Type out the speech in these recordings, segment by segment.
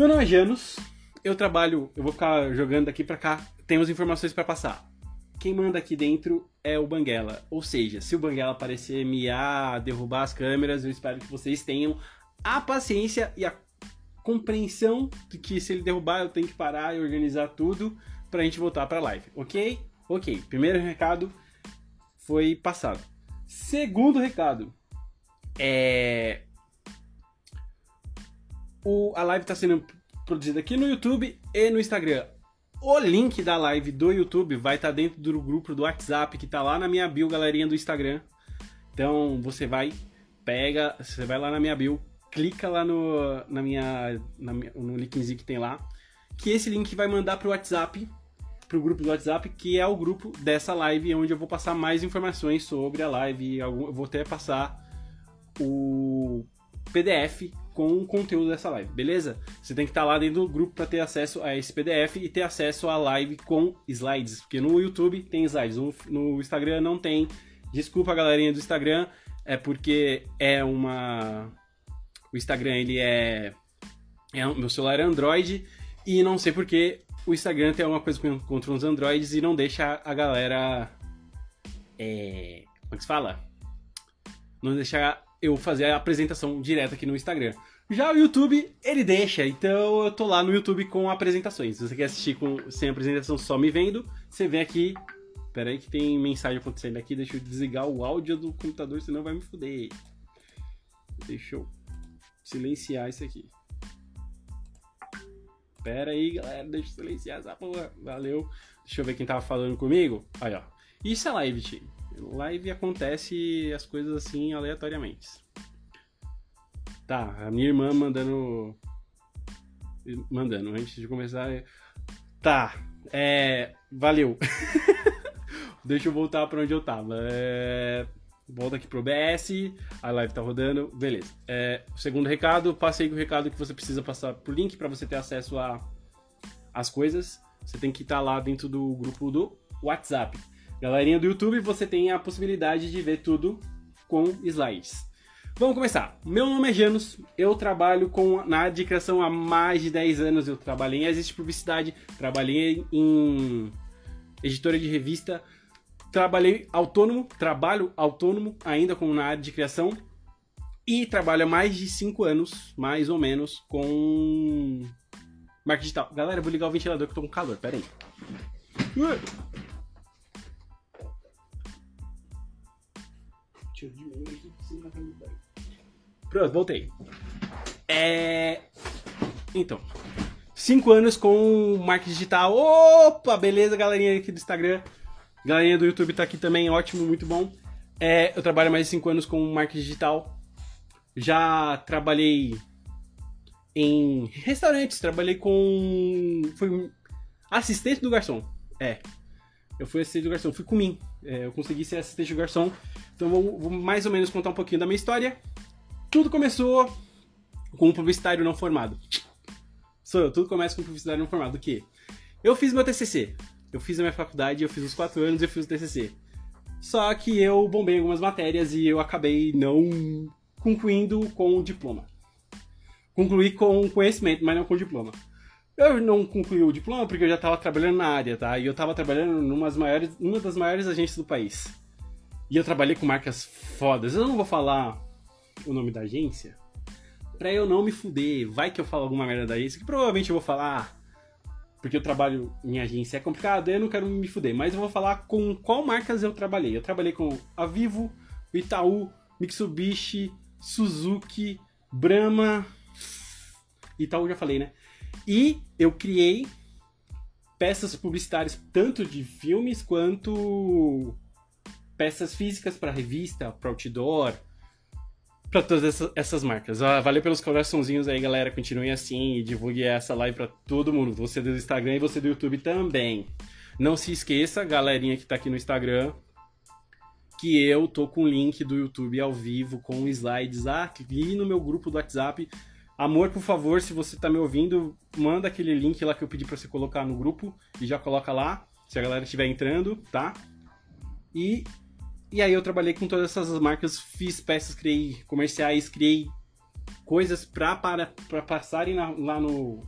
Meu nome é Janus, eu trabalho, eu vou ficar jogando daqui pra cá, temos informações para passar. Quem manda aqui dentro é o Banguela, ou seja, se o Banguela aparecer miar, derrubar as câmeras, eu espero que vocês tenham a paciência e a compreensão de que se ele derrubar eu tenho que parar e organizar tudo pra gente voltar pra live, ok? Ok, primeiro recado foi passado. Segundo recado, é. O, a live está sendo produzida aqui no YouTube e no Instagram. O link da live do YouTube vai estar tá dentro do grupo do WhatsApp que está lá na minha bio, galerinha do Instagram. Então você vai, pega, você vai lá na minha bio, clica lá no, na minha, na minha, no linkzinho que tem lá, que esse link vai mandar pro WhatsApp, pro grupo do WhatsApp, que é o grupo dessa live, onde eu vou passar mais informações sobre a live. Eu vou até passar o PDF com o conteúdo dessa live, beleza? Você tem que estar lá dentro do grupo para ter acesso a esse PDF e ter acesso à live com slides, porque no YouTube tem slides, no, Instagram não tem. Desculpa, galerinha do Instagram, é porque é uma o Instagram ele é, é meu celular é Android e não sei porque o Instagram tem alguma coisa contra os Androids e não deixa a galera é, como é que se fala? Não deixa eu fazer a apresentação direta aqui no Instagram. Já o YouTube, ele deixa, então eu tô lá no YouTube com apresentações. Se você quer assistir com, sem apresentação só me vendo, você vem aqui. Pera aí que tem mensagem acontecendo aqui, deixa eu desligar o áudio do computador, senão vai me fuder. Deixa eu silenciar isso aqui. Pera aí, galera, deixa eu silenciar essa porra. Valeu. Deixa eu ver quem tava falando comigo. Aí, ó. Isso é live, tio live acontece as coisas assim aleatoriamente. Tá, a minha irmã mandando. Mandando, antes de começar. Tá, é. Valeu. Deixa eu voltar para onde eu tava. É... Volta aqui pro OBS, a live tá rodando, beleza. É, segundo recado, passei o recado que você precisa passar pro link para você ter acesso a as coisas. Você tem que estar tá lá dentro do grupo do WhatsApp. Galerinha do YouTube, você tem a possibilidade de ver tudo com slides. Vamos começar. Meu nome é Janus, eu trabalho com, na área de criação há mais de 10 anos. Eu trabalhei em agência de publicidade, trabalhei em editora de revista, trabalhei autônomo, trabalho autônomo ainda como na área de criação e trabalho há mais de 5 anos, mais ou menos, com marketing digital. Galera, vou ligar o ventilador que eu tô com calor, pera aí. Pronto, voltei. É. Então. Cinco anos com marketing digital. Opa, beleza, galerinha aqui do Instagram. Galerinha do YouTube tá aqui também, ótimo, muito bom. É, eu trabalho mais de cinco anos com marketing digital. Já trabalhei em restaurantes, trabalhei com. Fui assistente do garçom. É. Eu fui assistente do garçom, fui com mim. É, eu consegui ser assistente do garçom então vou, vou mais ou menos contar um pouquinho da minha história. Tudo começou com um publicitário não formado. Sou eu, tudo começa com um publicitário não formado. O quê? Eu fiz meu TCC. Eu fiz a minha faculdade, eu fiz os quatro anos e eu fiz o TCC. Só que eu bombei algumas matérias e eu acabei não concluindo com o diploma. Concluí com conhecimento, mas não com diploma. Eu não concluí o diploma porque eu já estava trabalhando na área, tá? E eu estava trabalhando numa maiores, das maiores agências do país. E eu trabalhei com marcas fodas. Eu não vou falar o nome da agência pra eu não me fuder. Vai que eu falo alguma merda da agência, que provavelmente eu vou falar porque eu trabalho em agência é complicado, eu não quero me fuder, mas eu vou falar com qual marcas eu trabalhei. Eu trabalhei com a Vivo, Itaú, Mitsubishi, Suzuki, Brahma, Itaú já falei, né? E eu criei peças publicitárias tanto de filmes quanto peças físicas para revista, para outdoor, para todas essas, essas marcas. Ah, valeu pelos coraçãozinhos aí, galera. Continuem assim e divulgue essa live para todo mundo. Você do Instagram e você do YouTube também. Não se esqueça, galerinha que tá aqui no Instagram, que eu tô com o link do YouTube ao vivo com slides aqui no meu grupo do WhatsApp. Amor, por favor, se você tá me ouvindo, manda aquele link lá que eu pedi para você colocar no grupo e já coloca lá, se a galera estiver entrando, tá? E e aí eu trabalhei com todas essas marcas, fiz peças, criei comerciais, criei coisas pra, para, pra passarem na- lá no,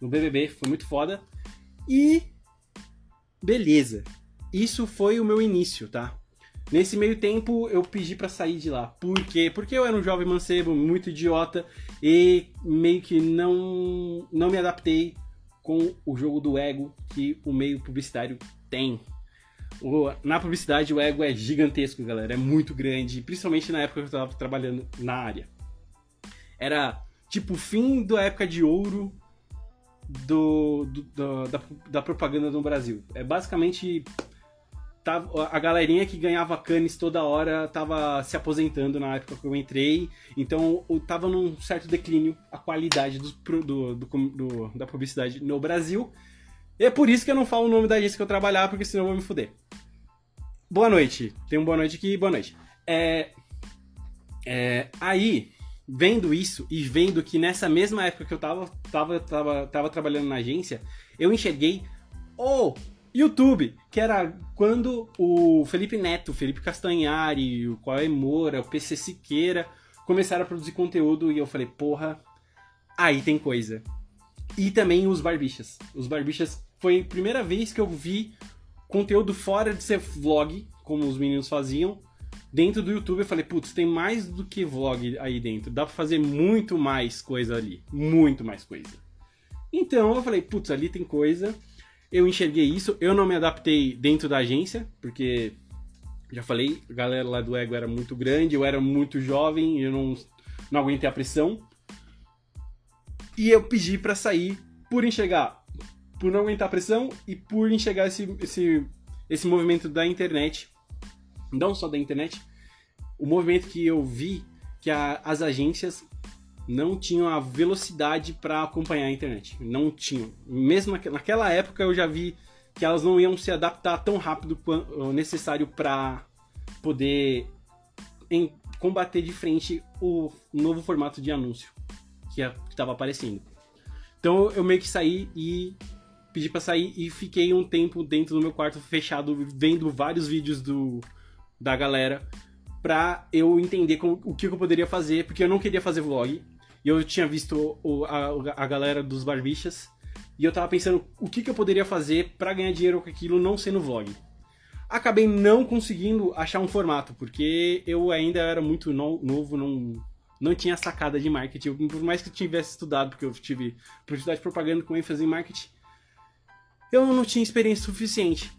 no BBB, foi muito foda. E beleza, isso foi o meu início, tá? Nesse meio tempo eu pedi pra sair de lá. Por quê? Porque eu era um jovem mancebo, muito idiota e meio que não não me adaptei com o jogo do ego que o meio publicitário tem. O- na publicidade o ego é gigantesco, galera, é muito grande, principalmente na época que eu tava trabalhando na área. Era tipo o fim da época de ouro do, do- do- da, da propaganda no Brasil. É basicamente tava, a galerinha que ganhava canes toda hora tava se aposentando na época que eu entrei, então eu tava num certo declínio a qualidade do, do- da publicidade no Brasil. E é por isso que eu não falo o nome da agência que eu trabalhar, porque senão eu vou me fuder. Boa noite. Tem um boa noite aqui, boa noite. É, é, aí, vendo isso e vendo que nessa mesma época que eu tava, tava, tava, tava trabalhando na agência, eu enxerguei o YouTube, que era quando o Felipe Neto, Felipe Castanhari, o Cauê Moura, o PC Siqueira começaram a produzir conteúdo e eu falei, porra, aí tem coisa. E também os Barbichas. Os Barbichas foi a primeira vez que eu vi conteúdo fora de ser vlog, como os meninos faziam, dentro do YouTube. Eu falei, putz, tem mais do que vlog aí dentro. Dá pra fazer muito mais coisa ali. Muito mais coisa. Então eu falei, putz, ali tem coisa. Eu enxerguei isso. Eu não me adaptei dentro da agência, porque já falei, a galera lá do Ego era muito grande, eu era muito jovem, eu não, não aguentei a pressão. E eu pedi pra sair por enxergar, por não aguentar a pressão e por enxergar esse, esse, esse movimento da internet. Não só da internet, o movimento que eu vi que a- as agências não tinham a velocidade para acompanhar a internet. Não tinham. Mesmo naque- naquela época eu já vi que elas não iam se adaptar tão rápido quanto necessário para poder em- combater de frente o novo formato de anúncio que estava aparecendo. Então eu meio que saí e pedi pra sair e fiquei um tempo dentro do meu quarto fechado vendo vários vídeos do da galera pra eu entender como- o que eu poderia fazer, porque eu não queria fazer vlog. E eu tinha visto o- a, a galera dos barbichas e eu tava pensando o que, que eu poderia fazer pra ganhar dinheiro com aquilo não sendo vlog. Acabei não conseguindo achar um formato, porque eu ainda era muito no- novo, não, não tinha sacada de marketing. Por mais que eu tivesse estudado, porque eu tive publicidade e propaganda com ênfase em marketing, eu não tinha experiência suficiente.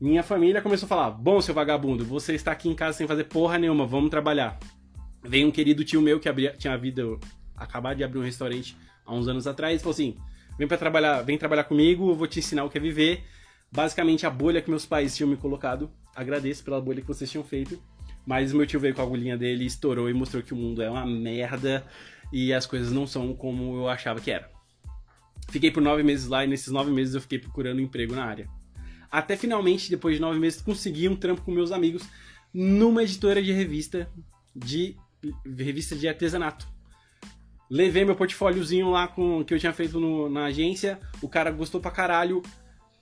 Minha família começou a falar: Bom, seu vagabundo, você está aqui em casa sem fazer porra nenhuma, vamos trabalhar. Veio um querido tio meu que abria, tinha vida, acabado de abrir um restaurante há uns anos atrás, falou assim: Vem para trabalhar, vem trabalhar comigo, eu vou te ensinar o que é viver. Basicamente a bolha que meus pais tinham me colocado. Agradeço pela bolha que vocês tinham feito. Mas meu tio veio com a agulhinha dele, estourou e mostrou que o mundo é uma merda e as coisas não são como eu achava que era. Fiquei por nove meses lá e nesses nove meses eu fiquei procurando emprego na área. Até finalmente, depois de nove meses, consegui um trampo com meus amigos numa editora de revista de revista de artesanato. Levei meu portfóliozinho lá com que eu tinha feito no- na agência, o cara gostou pra caralho.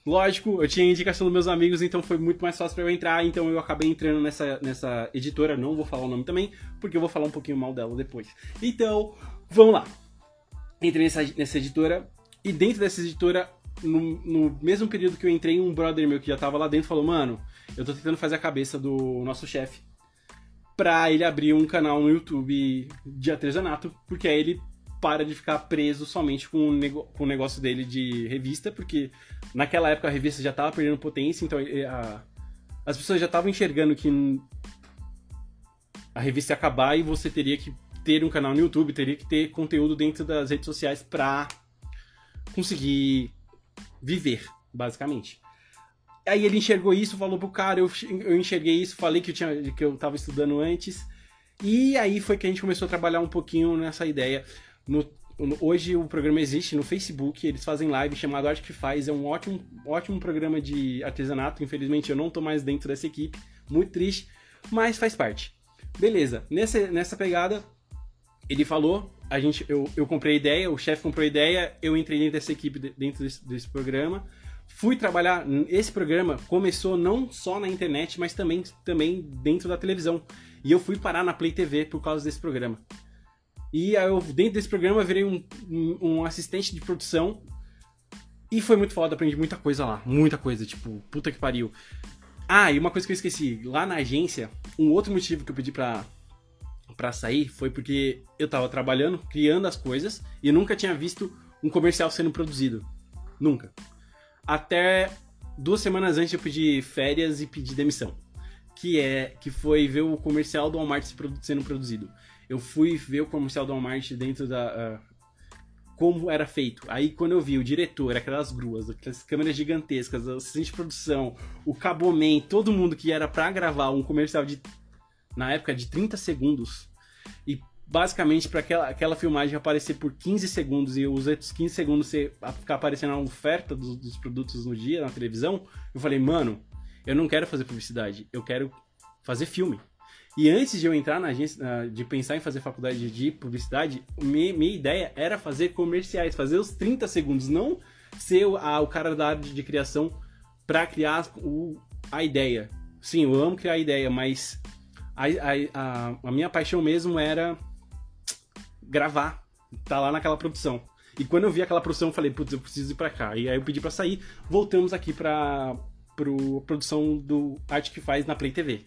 Lógico, eu tinha indicação dos meus amigos, então foi muito mais fácil pra eu entrar, então eu acabei entrando nessa, nessa editora, não vou falar o nome também, porque eu vou falar um pouquinho mal dela depois. Então, vamos lá. Entrei nessa, nessa editora, e dentro dessa editora, no, no mesmo período que eu entrei, um brother meu que já tava lá dentro falou, mano, eu tô tentando fazer a cabeça do nosso chefe pra ele abrir um canal no YouTube de artesanato, porque aí ele para de ficar preso somente com o, com o negócio dele de revista, porque naquela época a revista já tava perdendo potência, então eh, a- as pessoas já estavam enxergando que a revista ia acabar e você teria que ter um canal no YouTube, teria que ter conteúdo dentro das redes sociais pra conseguir viver, basicamente. Aí ele enxergou isso, falou pro cara, eu, eu enxerguei isso, falei que eu, tinha, que eu tava estudando antes. E aí foi que a gente começou a trabalhar um pouquinho nessa ideia. No- no- hoje o programa existe no Facebook, eles fazem live chamado Arte que Faz, é um ótimo, ótimo programa de artesanato. Infelizmente eu não tô mais dentro dessa equipe, muito triste, mas faz parte. Beleza, nessa, nessa pegada, ele falou, a gente, eu, eu comprei a ideia, o chefe comprou a ideia, eu entrei dentro dessa equipe, de- dentro desse, desse programa. Fui trabalhar, esse programa começou não só na internet, mas também, também dentro da televisão. E eu fui parar na Play TV por causa desse programa. E eu, dentro desse programa, virei um, um assistente de produção. E foi muito foda, aprendi muita coisa lá. Muita coisa, tipo, puta que pariu. Ah, e uma coisa que eu esqueci. Lá na agência, um outro motivo que eu pedi pra, pra sair foi porque eu tava trabalhando, criando as coisas, e nunca tinha visto um comercial sendo produzido. Nunca. Até duas semanas antes eu pedi férias e pedi demissão. Que é que foi ver o comercial do Walmart sendo produzido. Eu fui ver o comercial do Walmart dentro da. Uh, como era feito. Aí quando eu vi o diretor, aquelas gruas, aquelas câmeras gigantescas, o assistente de produção, o Caboman, todo mundo que era para gravar um comercial de na época de 30 segundos e basicamente para aquela, aquela filmagem aparecer por 15 segundos e os outros 15 segundos você ficar aparecendo a oferta dos, dos produtos no dia na televisão, eu falei, mano, eu não quero fazer publicidade, eu quero fazer filme. E antes de eu entrar na agência, de pensar em fazer faculdade de publicidade, minha, minha ideia era fazer comerciais, fazer os 30 segundos, não ser o, a, o cara da área de criação para criar o, a ideia. Sim, eu amo criar a ideia, mas a, a, a, minha paixão mesmo era gravar, tá lá naquela produção. E quando eu vi aquela produção, eu falei, putz, eu preciso ir pra cá. E aí eu pedi para sair, voltamos aqui pra pro produção do Arte que Faz na Play TV.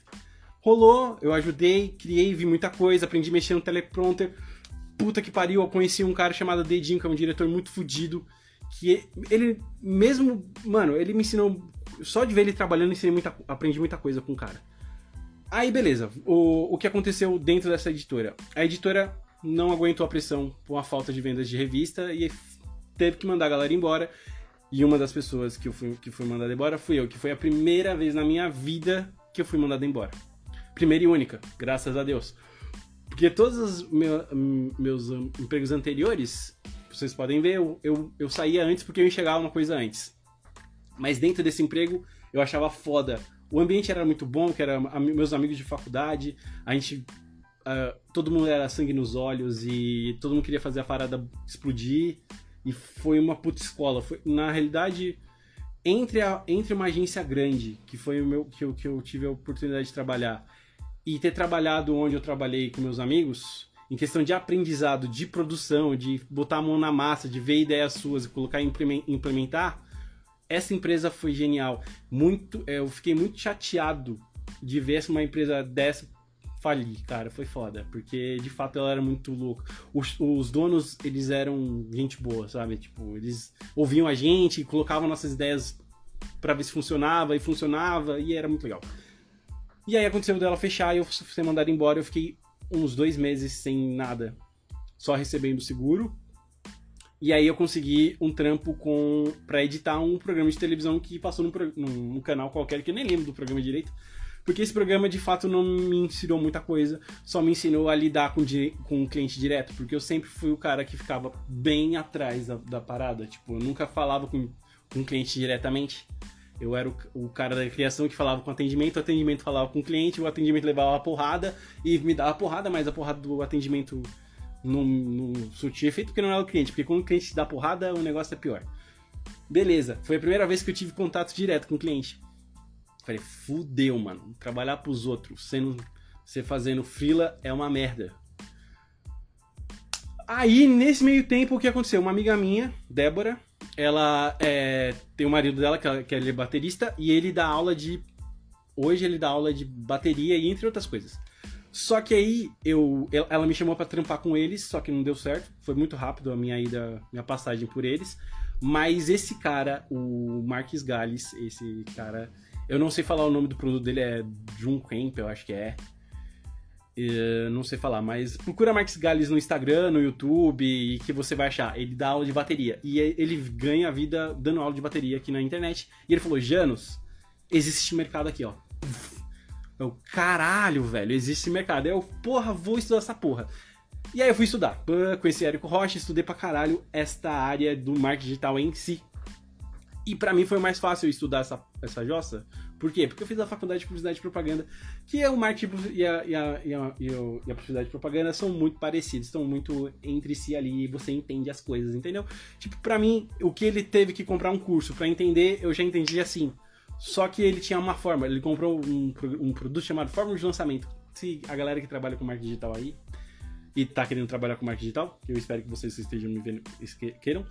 Rolou, eu ajudei, criei, vi muita coisa, aprendi a mexer no teleprompter. Puta que pariu, eu conheci um cara chamado Dedinho, que é um diretor muito fodido. Que ele, mesmo, mano, ele me ensinou. Só de ver ele trabalhando, ensinei muita, aprendi muita coisa com o cara. Aí, beleza. O, o que aconteceu dentro dessa editora? A editora não aguentou a pressão por uma falta de vendas de revista e teve que mandar a galera embora. E uma das pessoas que, eu fui, que fui mandada embora fui eu, que foi a primeira vez na minha vida que eu fui mandado embora. Primeira e única, graças a Deus. Porque todos os meus, meus empregos anteriores, vocês podem ver, eu, eu, eu saía antes porque eu enxergava uma coisa antes. Mas dentro desse emprego, eu achava foda. O ambiente era muito bom, que era meus amigos de faculdade, a gente Uh, todo mundo era sangue nos olhos e todo mundo queria fazer a parada explodir. E foi uma puta escola. Foi, na realidade, entre, a, entre uma agência grande, que foi o meu que eu, que eu tive a oportunidade de trabalhar, e ter trabalhado onde eu trabalhei com meus amigos, em questão de aprendizado, de produção, de botar a mão na massa, de ver ideias suas e colocar e implementar, essa empresa foi genial. Muito, é, eu fiquei muito chateado de ver uma empresa dessa falir, cara, foi foda, porque de fato ela era muito louca. Os, os, donos, eles eram gente boa, sabe? Tipo, eles ouviam a gente, colocavam nossas ideias para ver se funcionava e funcionava e era muito legal. E aí aconteceu dela fechar e eu ser mandado embora. Eu fiquei uns dois meses sem nada, só recebendo seguro. E aí eu consegui um trampo com para editar um programa de televisão que passou num, num, canal qualquer que eu nem lembro do programa direito. Porque esse programa de fato não me ensinou muita coisa, só me ensinou a lidar com, com o cliente direto, porque eu sempre fui o cara que ficava bem atrás da, da parada. Tipo, eu nunca falava com, com o cliente diretamente. Eu era o, o, cara da criação que falava com atendimento, o atendimento falava com o cliente, o atendimento levava a porrada e me dava a porrada, mas a porrada do atendimento não, não efeito porque não era o cliente, porque quando o cliente te dá porrada, o negócio é pior. Beleza, foi a primeira vez que eu tive contato direto com o cliente. Falei, fudeu, mano. Trabalhar pros outros, sendo, você fazendo fila é uma merda. Aí, nesse meio tempo, o que aconteceu? Uma amiga minha, Débora, ela é, tem o um marido dela, que, que ele é baterista, e ele dá aula de. Hoje ele dá aula de bateria e entre outras coisas. Só que aí eu, ela me chamou para trampar com eles, só que não deu certo. Foi muito rápido a minha ida, minha passagem por eles. Mas esse cara, o Marques Gales, esse cara, eu não sei falar o nome do produto dele, é Jun Camp, eu acho que é. Uh, não sei falar, mas procura Marx Gales no Instagram, no YouTube e que você vai achar. Ele dá aula de bateria e ele ganha a vida dando aula de bateria aqui na internet. E ele falou: Janos, existe mercado aqui, ó. Eu, caralho, velho, existe mercado. Eu, porra, vou estudar essa porra. E aí eu fui estudar. Conheci Érico Rocha, estudei pra caralho esta área do marketing digital em si. E para mim foi mais fácil estudar essa, essa jossa. Por quê? Porque eu fiz a faculdade de publicidade e propaganda, que é o marketing e a, e a, e a, e a publicidade e propaganda são muito parecidos, estão muito entre si ali você entende as coisas, entendeu? Tipo, para mim, o que ele teve que comprar um curso para entender, eu já entendi assim. Só que ele tinha uma forma, ele comprou um, um produto chamado Fórmula de Lançamento. Se a galera que trabalha com marketing digital aí e tá querendo trabalhar com marketing digital, eu espero que vocês estejam me vendo, queiram,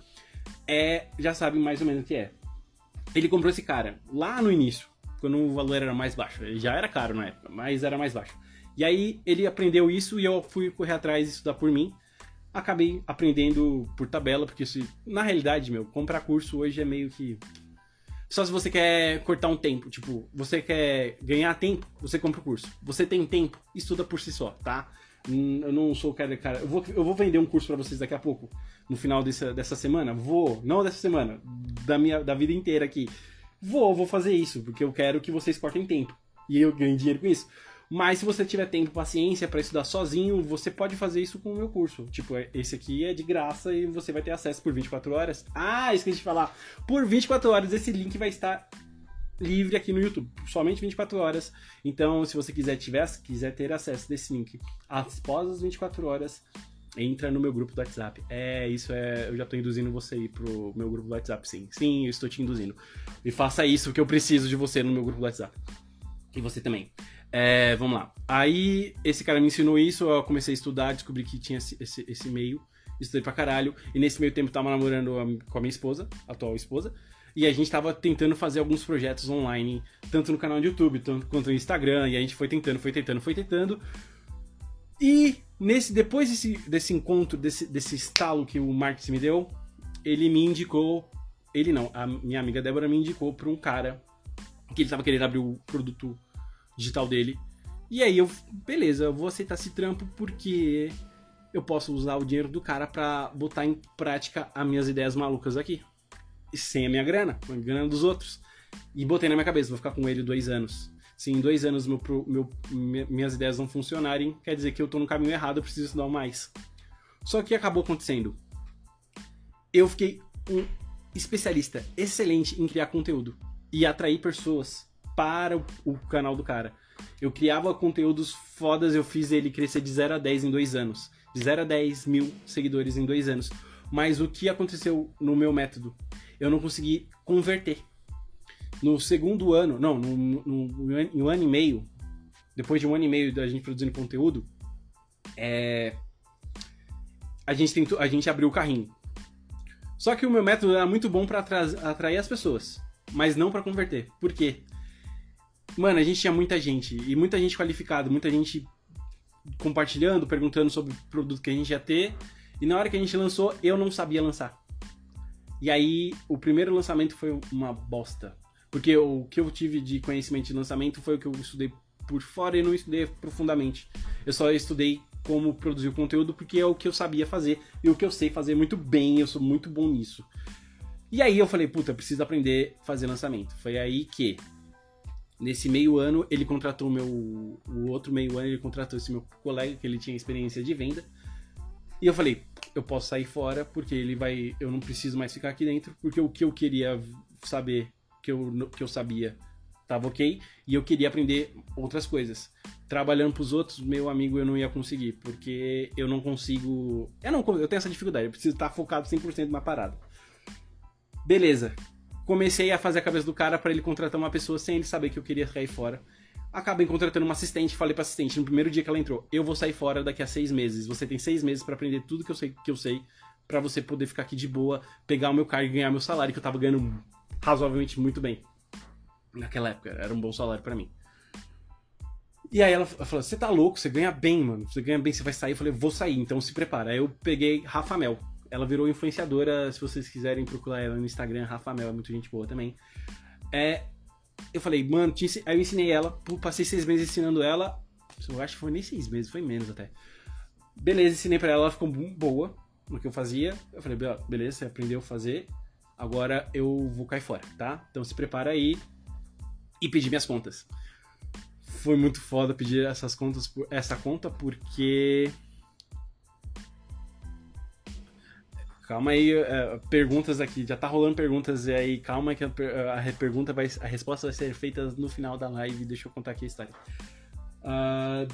é, já sabem mais ou menos o que é. Ele comprou esse cara lá no início, quando o valor era mais baixo. Ele já era caro na época, mas era mais baixo. E aí ele aprendeu isso e eu fui correr atrás e estudar por mim. Acabei aprendendo por tabela, porque na realidade, meu, comprar curso hoje é meio que. Só se você quer cortar um tempo. Tipo, você quer ganhar tempo, você compra o curso. Você tem tempo, estuda por si só, tá? Hum, eu não sou o cara, cara. Eu vou, eu vou vender um curso para vocês daqui a pouco, no final dessa, dessa semana. Vou, não dessa semana, da minha da vida inteira aqui. Vou, vou fazer isso, porque eu quero que vocês cortem tempo. E eu ganho dinheiro com isso. Mas se você tiver tempo, paciência para estudar sozinho, você pode fazer isso com o meu curso. Tipo, é, esse aqui é de graça e você vai ter acesso por 24 horas. Ah, esqueci de falar. Por 24 horas esse link vai estar livre aqui no YouTube, somente 24 horas. Então, se você quiser tiver, quiser ter acesso desse link após as 24 horas, entra no meu grupo do WhatsApp. É, isso é, eu já tô induzindo você aí pro meu grupo do WhatsApp, sim. Sim, eu estou te induzindo. E faça isso que eu preciso de você no meu grupo do WhatsApp. E você também. É, vamos lá. Aí, esse cara me ensinou isso, eu comecei a estudar, descobri que tinha esse, esse, esse meio, estudei pra caralho, e nesse meio tempo tava namorando com a minha esposa, atual esposa, e a gente tava tentando fazer alguns projetos online, tanto no canal do YouTube, tanto quanto no Instagram, e a gente foi tentando, foi tentando, foi tentando. E nesse depois desse, desse encontro, desse, desse estalo que o Marcos me deu, ele me indicou, ele não, a minha amiga Débora me indicou para um cara que ele tava querendo abrir o produto digital dele. E aí eu, beleza, eu vou aceitar esse trampo porque eu posso usar o dinheiro do cara para botar em prática as minhas ideias malucas aqui. Sem a minha grana, com a grana dos outros. E botei na minha cabeça, vou ficar com ele dois anos. Se em dois anos meu, meu, minhas ideias não funcionarem, quer dizer que eu tô no caminho errado, eu preciso estudar mais. Só que acabou acontecendo. Eu fiquei um especialista excelente em criar conteúdo e atrair pessoas para o, canal do cara. Eu criava conteúdos fodas, eu fiz ele crescer de 0 a 10 em dois anos. De 0 a 10 mil seguidores em dois anos. Mas o que aconteceu no meu método? Eu não consegui converter. No segundo ano, não, no, no, no, em um ano e meio, depois de um ano e meio da gente produzindo conteúdo, é, a gente tentou, a gente abriu o carrinho. Só que o meu método era muito bom para atrair as pessoas, mas não para converter. Por quê? Mano, a gente tinha muita gente, e muita gente qualificada, muita gente compartilhando, perguntando sobre o produto que a gente ia ter. E na hora que a gente lançou, eu não sabia lançar. E aí, o primeiro lançamento foi uma bosta. Porque o que eu tive de conhecimento de lançamento foi o que eu estudei por fora e não estudei profundamente. Eu só estudei como produzir o conteúdo porque é o que eu sabia fazer e o que eu sei fazer muito bem, eu sou muito bom nisso. E aí eu falei, puta, preciso aprender a fazer lançamento. Foi aí que Nesse meio ano, ele contratou meu. O outro meio ano, ele contratou esse meu colega, que ele tinha experiência de venda. E eu falei, eu posso sair fora, porque ele vai. Eu não preciso mais ficar aqui dentro, porque o que eu queria saber, que eu, que eu sabia, tava ok. E eu queria aprender outras coisas. Trabalhando pros outros, meu amigo, eu não ia conseguir, porque eu não consigo. Eu não eu tenho essa dificuldade, eu preciso estar focado 100% na parada. Beleza, comecei a fazer a cabeça do cara para ele contratar uma pessoa sem ele saber que eu queria sair fora. Acabei contratando uma assistente, falei pra assistente no primeiro dia que ela entrou: Eu vou sair fora daqui a seis meses. Você tem seis meses para aprender tudo que eu sei que eu sei, para você poder ficar aqui de boa, pegar o meu cargo e ganhar meu salário, que eu tava ganhando razoavelmente muito bem. Naquela época, era um bom salário para mim. E aí ela falou: Você tá louco? Você ganha bem, mano. Você ganha bem, você vai sair. Eu falei: Vou sair, então se prepara. Aí eu peguei Rafa Mel ela virou influenciadora, se vocês quiserem procurar ela no Instagram, Rafa Mel, é muito gente boa também. É, eu falei, mano, aí eu ensinei ela, passei seis meses ensinando ela, eu acho que foi nem seis meses, foi menos até. Beleza, ensinei pra ela, ela ficou boa no que eu fazia. Eu falei, beleza, você aprendeu a fazer, agora eu vou cair fora, tá? Então se prepara aí e pedir minhas contas. Foi muito foda pedir essas contas, essa conta, porque Calma aí, uh, perguntas aqui, já tá rolando perguntas e aí calma que a, a, pergunta vai, a resposta vai ser feita no final da live, deixa eu contar aqui a história. Uh,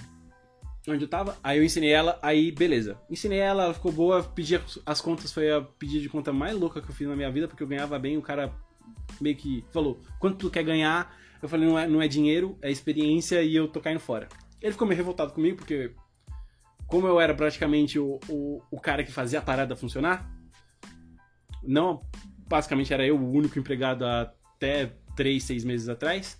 onde eu tava? Aí eu ensinei ela, aí beleza. Ensinei ela, ela ficou boa, pedi as contas, foi a pedido de conta mais louca que eu fiz na minha vida, porque eu ganhava bem, o cara meio que falou, quanto tu quer ganhar? Eu falei, não é, não é dinheiro, é experiência e eu tô caindo fora. Ele ficou meio revoltado comigo, porque como eu era praticamente o, o, o cara que fazia a parada funcionar, não, basicamente era eu o único empregado até 3, 6 meses atrás.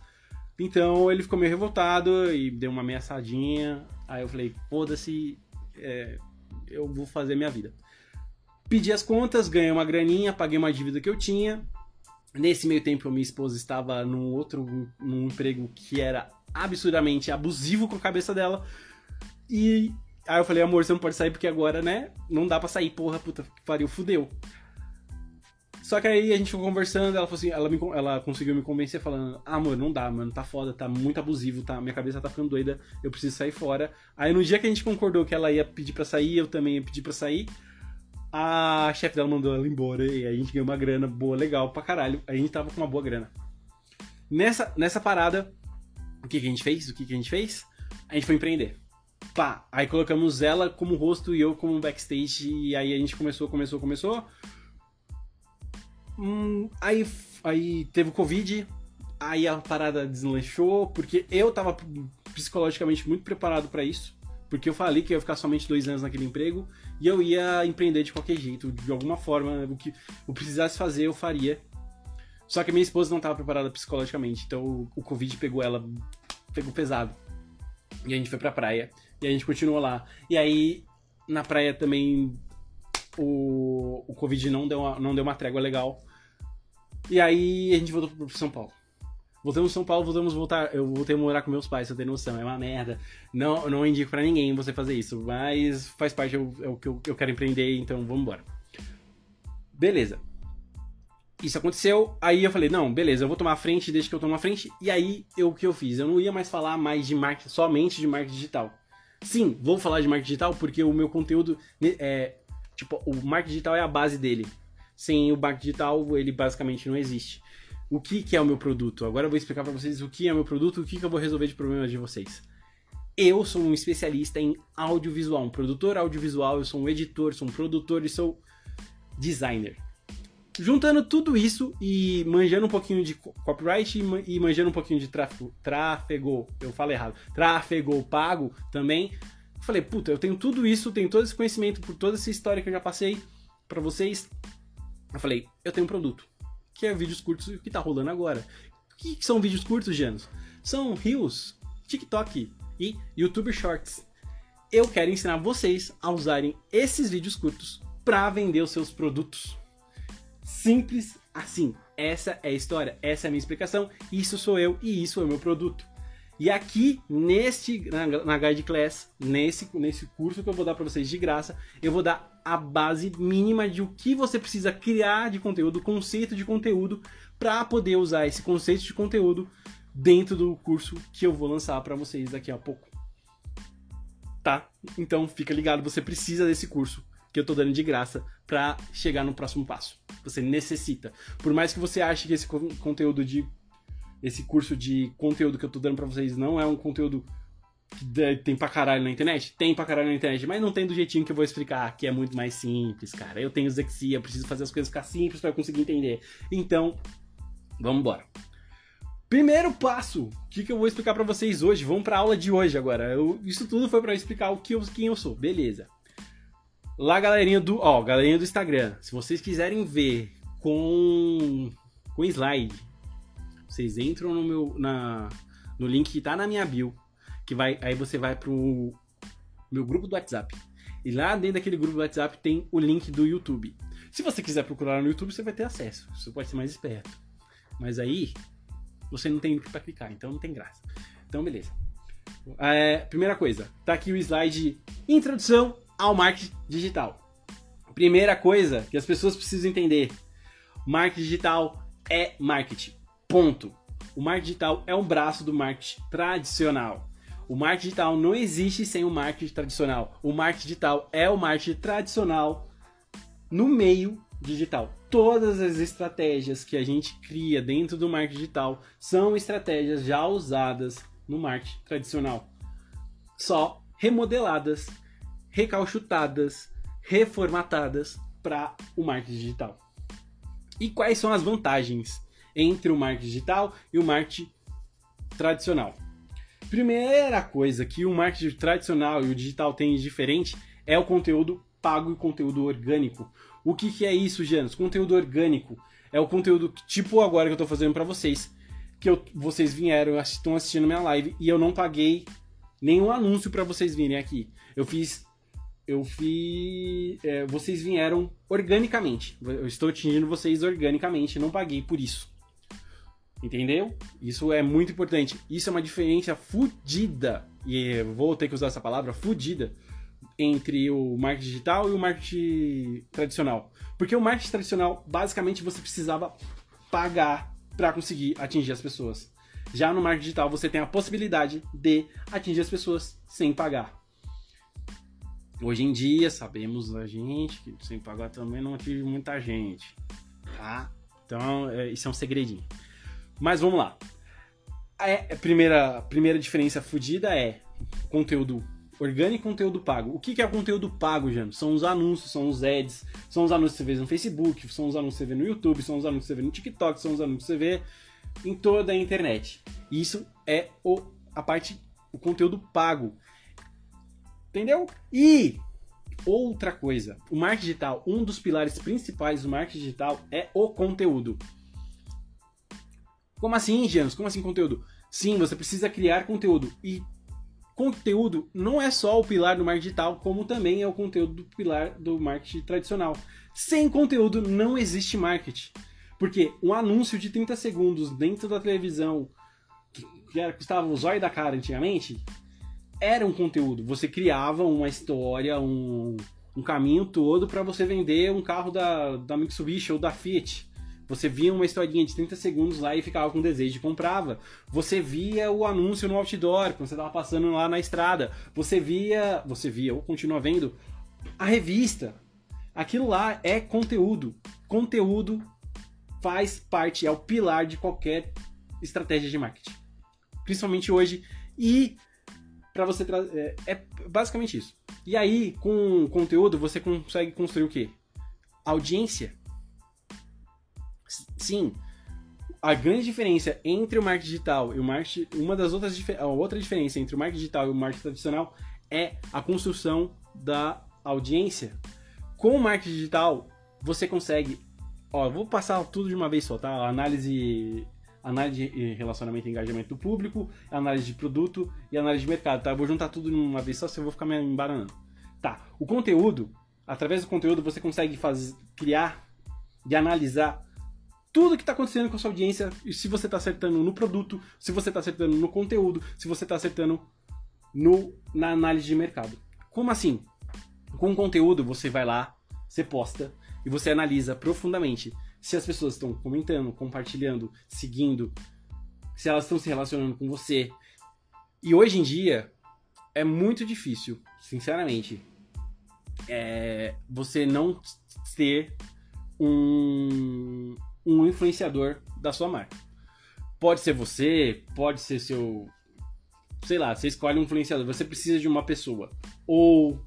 Então ele ficou meio revoltado e deu uma ameaçadinha. Aí eu falei, foda-se, é, eu vou fazer minha vida. Pedi as contas, ganhei uma graninha, paguei uma dívida que eu tinha. Nesse meio tempo, minha esposa estava num outro num emprego que era absurdamente abusivo com a cabeça dela. E aí eu falei, amor, você não pode sair porque agora, né? Não dá pra sair, porra, puta que pariu, fudeu. Só que aí a gente ficou conversando, ela falou assim, ela, me, ela conseguiu me convencer falando, ah, mano, não dá, mano, tá foda, tá muito abusivo, tá, minha cabeça tá ficando doida, eu preciso sair fora. Aí no dia que a gente concordou que ela ia pedir pra sair, eu também ia pedir pra sair, a chefe dela mandou ela embora e a gente ganhou uma grana boa, legal pra caralho. A gente tava com uma boa grana. Nessa, nessa parada, o que, que a gente fez? O que, que a gente fez? A gente foi empreender. Pá, aí colocamos ela como rosto e eu como backstage e aí a gente começou, começou, começou. Hum, aí, aí teve o Covid, aí a parada deslanchou, porque eu tava psicologicamente muito preparado para isso. Porque eu falei que eu ia ficar somente dois anos naquele emprego e eu ia empreender de qualquer jeito, de alguma forma, o que eu precisasse fazer eu faria. Só que minha esposa não estava preparada psicologicamente, então o Covid pegou ela, pegou pesado. E a gente foi pra praia, e a gente continuou lá. E aí, na praia também, o, o Covid não deu, uma, não deu uma trégua legal. E aí a gente voltou pro São Paulo. Voltamos São Paulo, voltamos voltar. Eu voltei a morar com meus pais, você tem noção, é uma merda. Não, não indico para ninguém você fazer isso, mas faz parte, é o que eu, quero empreender, então vamos embora. Beleza. Isso aconteceu, aí eu falei, não, beleza, eu vou tomar a frente, deixa que eu tomo a frente. E aí, eu, o que eu fiz? Eu não ia mais falar mais de marketing, somente de marketing digital. Sim, vou falar de marketing digital porque o meu conteúdo né, é. Tipo, o marketing digital é a base dele. Sem o marketing digital, ele basicamente não existe o que, que é o meu produto. Agora eu vou explicar para vocês o que é o meu produto, o que, que eu vou resolver de problemas de vocês. Eu sou um especialista em audiovisual, um produtor audiovisual, eu sou um editor, sou um produtor e sou designer. Juntando tudo isso e manjando um pouquinho de copyright e manjando um pouquinho de tráfego, tráfego eu falo errado, tráfego pago também, eu falei, puta, eu tenho tudo isso, tenho todo esse conhecimento por toda essa história que eu já passei para vocês. Eu falei, eu tenho um produto que é vídeos curtos que tá rolando agora. O que, são vídeos curtos, Janos? São Reels, TikTok e YouTube Shorts. Eu quero ensinar vocês a usarem esses vídeos curtos para vender os seus produtos. Simples assim. Essa é a história, essa é a minha explicação. Isso sou eu e isso é o meu produto. E aqui, neste, na, na Guide Class, nesse, nesse curso que eu vou dar para vocês de graça, eu vou dar a base mínima de o que você precisa criar de conteúdo, conceito de conteúdo, para poder usar esse conceito de conteúdo dentro do curso que eu vou lançar para vocês daqui a pouco. Tá? Então fica ligado, você precisa desse curso que eu tô dando de graça para chegar no próximo passo. Você necessita. Por mais que você ache que esse conteúdo de esse curso de conteúdo que eu tô dando pra vocês não é um conteúdo que tem pra caralho na internet? Tem pra caralho na internet, mas não tem do jeitinho que eu vou explicar, que é muito mais simples, cara. Eu tenho Zexia, preciso fazer as coisas ficar simples para eu conseguir entender. Então, vamos embora. Primeiro passo, o que, que eu vou explicar para vocês hoje? Vamos para aula de hoje agora. Eu, isso tudo foi para explicar o que eu, quem eu sou, beleza? Lá, galerinha do, ó, galerinha do Instagram, se vocês quiserem ver com com slide vocês entram no meu na, no link que tá na minha bio, que vai aí você vai pro meu grupo do WhatsApp. E lá dentro daquele grupo do WhatsApp tem o link do YouTube. Se você quiser procurar no YouTube, você vai ter acesso. Você pode ser mais esperto. Mas aí você não tem para clicar, então não tem graça. Então beleza. É, primeira coisa, tá aqui o slide introdução ao marketing digital. Primeira coisa que as pessoas precisam entender: marketing digital é marketing. Ponto. O marketing digital é um braço do marketing tradicional. O marketing digital não existe sem o marketing tradicional. O marketing digital é o marketing tradicional no meio digital. Todas as estratégias que a gente cria dentro do marketing digital são estratégias já usadas no marketing tradicional. Só remodeladas, recalchutadas, reformatadas para o marketing digital. E quais são as vantagens entre o marketing digital e o marketing tradicional. Primeira coisa que o marketing tradicional e o digital têm de diferente é o conteúdo pago e conteúdo orgânico. O que, que é isso, Janos? Conteúdo orgânico é o conteúdo tipo agora que eu estou fazendo para vocês, que eu, vocês vieram, estão assistindo minha live e eu não paguei nenhum anúncio para vocês virem aqui. Eu fiz eu fiz. É, vocês vieram organicamente. Eu estou atingindo vocês organicamente, não paguei por isso. Entendeu? Isso é muito importante. Isso é uma diferença fudida. E vou ter que usar essa palavra, fudida, entre o marketing digital e o marketing tradicional. Porque o marketing tradicional, basicamente, você precisava pagar para conseguir atingir as pessoas. Já no marketing digital, você tem a possibilidade de atingir as pessoas sem pagar. Hoje em dia, sabemos a gente que sem pagar também não atinge muita gente, tá? Então, é, isso é um segredinho. Mas vamos lá. É, a primeira, primeira diferença fodida é conteúdo orgânico e conteúdo pago. O que, que é conteúdo pago, Jano? São os anúncios, são os ads, são os anúncios que você vê no Facebook, são os anúncios que você vê no YouTube, são os anúncios que você vê no TikTok, são os anúncios que você vê em toda a internet. Isso é o, a parte, o conteúdo pago. Entendeu? E outra coisa, o marketing digital, um dos pilares principais do marketing digital é o conteúdo. Como assim, Janos? Como assim conteúdo? Sim, você precisa criar conteúdo. E conteúdo não é só o pilar do marketing digital, como também é o conteúdo do pilar do marketing tradicional. Sem conteúdo não existe marketing. Porque um anúncio de 30 segundos dentro da televisão, que era, custava o zóio da cara antigamente, era um conteúdo. Você criava uma história, um, um caminho todo para você vender um carro da, da Mitsubishi ou da Fiat. Você via uma historinha de 30 segundos lá e ficava com desejo de comprava. Você via o anúncio no outdoor quando você estava passando lá na estrada. Você via, você via ou continua vendo a revista. Aquilo lá é conteúdo. Conteúdo faz parte, é o pilar de qualquer estratégia de marketing. Principalmente hoje. E para você. É, é, basicamente isso. E aí, com conteúdo, você consegue construir o quê? Audiência. Sim. A grande diferença entre o marketing digital e o marketing. Uma das outras. A outra diferença entre o marketing digital e o marketing tradicional é a construção da audiência. Com o marketing digital, você consegue. Ó, vou passar tudo de uma vez só, tá? Análise análise de relacionamento e engajamento do público, análise de produto e análise de mercado, tá? Eu vou juntar tudo numa vez só, se eu vou ficar me embaranando. Tá, o conteúdo, através do conteúdo você consegue fazer, criar e analisar tudo que está acontecendo com a sua audiência, e se você está acertando no produto, se você está acertando no conteúdo, se você está acertando no, na análise de mercado. Como assim? Com o conteúdo você vai lá, você posta e você analisa profundamente se as pessoas estão comentando, compartilhando, seguindo, se elas estão se relacionando com você. E hoje em dia é muito difícil, sinceramente, é, você não ter um, um influenciador da sua marca. Pode ser você, pode ser seu. Sei lá, você escolhe um influenciador, você precisa de uma pessoa. Ou,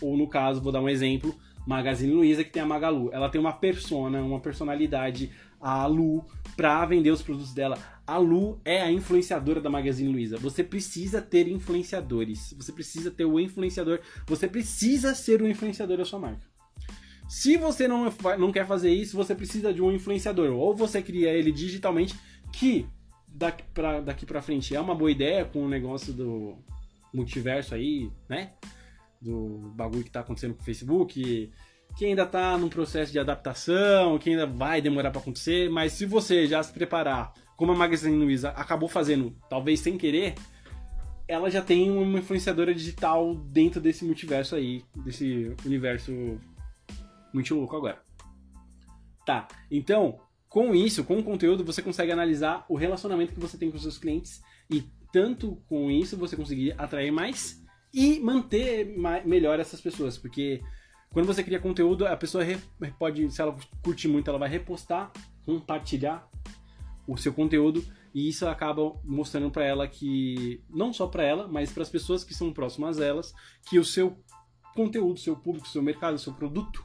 ou no caso, vou dar um exemplo, Magazine Luiza, que tem a Magalu. Ela tem uma persona, uma personalidade, a Lu, para vender os produtos dela. A Lu é a influenciadora da Magazine Luiza. Você precisa ter influenciadores. Você precisa ter o influenciador. Você precisa ser o influenciador da sua marca. Se você não, não quer fazer isso, você precisa de um influenciador. Ou você cria ele digitalmente, que daqui pra, daqui pra frente é uma boa ideia com o negócio do multiverso aí, né? do bagulho que tá acontecendo com o Facebook, que ainda tá num processo de adaptação, que ainda vai demorar para acontecer, mas se você já se preparar, como a Magazine Luiza acabou fazendo, talvez sem querer, ela já tem uma influenciadora digital dentro desse multiverso aí, desse universo muito louco agora. Tá, então, com isso, com o conteúdo, você consegue analisar o relacionamento que você tem com seus clientes e tanto com isso você conseguir atrair mais e manter melhor essas pessoas, porque quando você cria conteúdo, a pessoa pode, se ela curtir muito, ela vai repostar, compartilhar o seu conteúdo e isso acaba mostrando para ela que não só para ela, mas para as pessoas que são próximas a elas, que o seu conteúdo, seu público, seu mercado, seu produto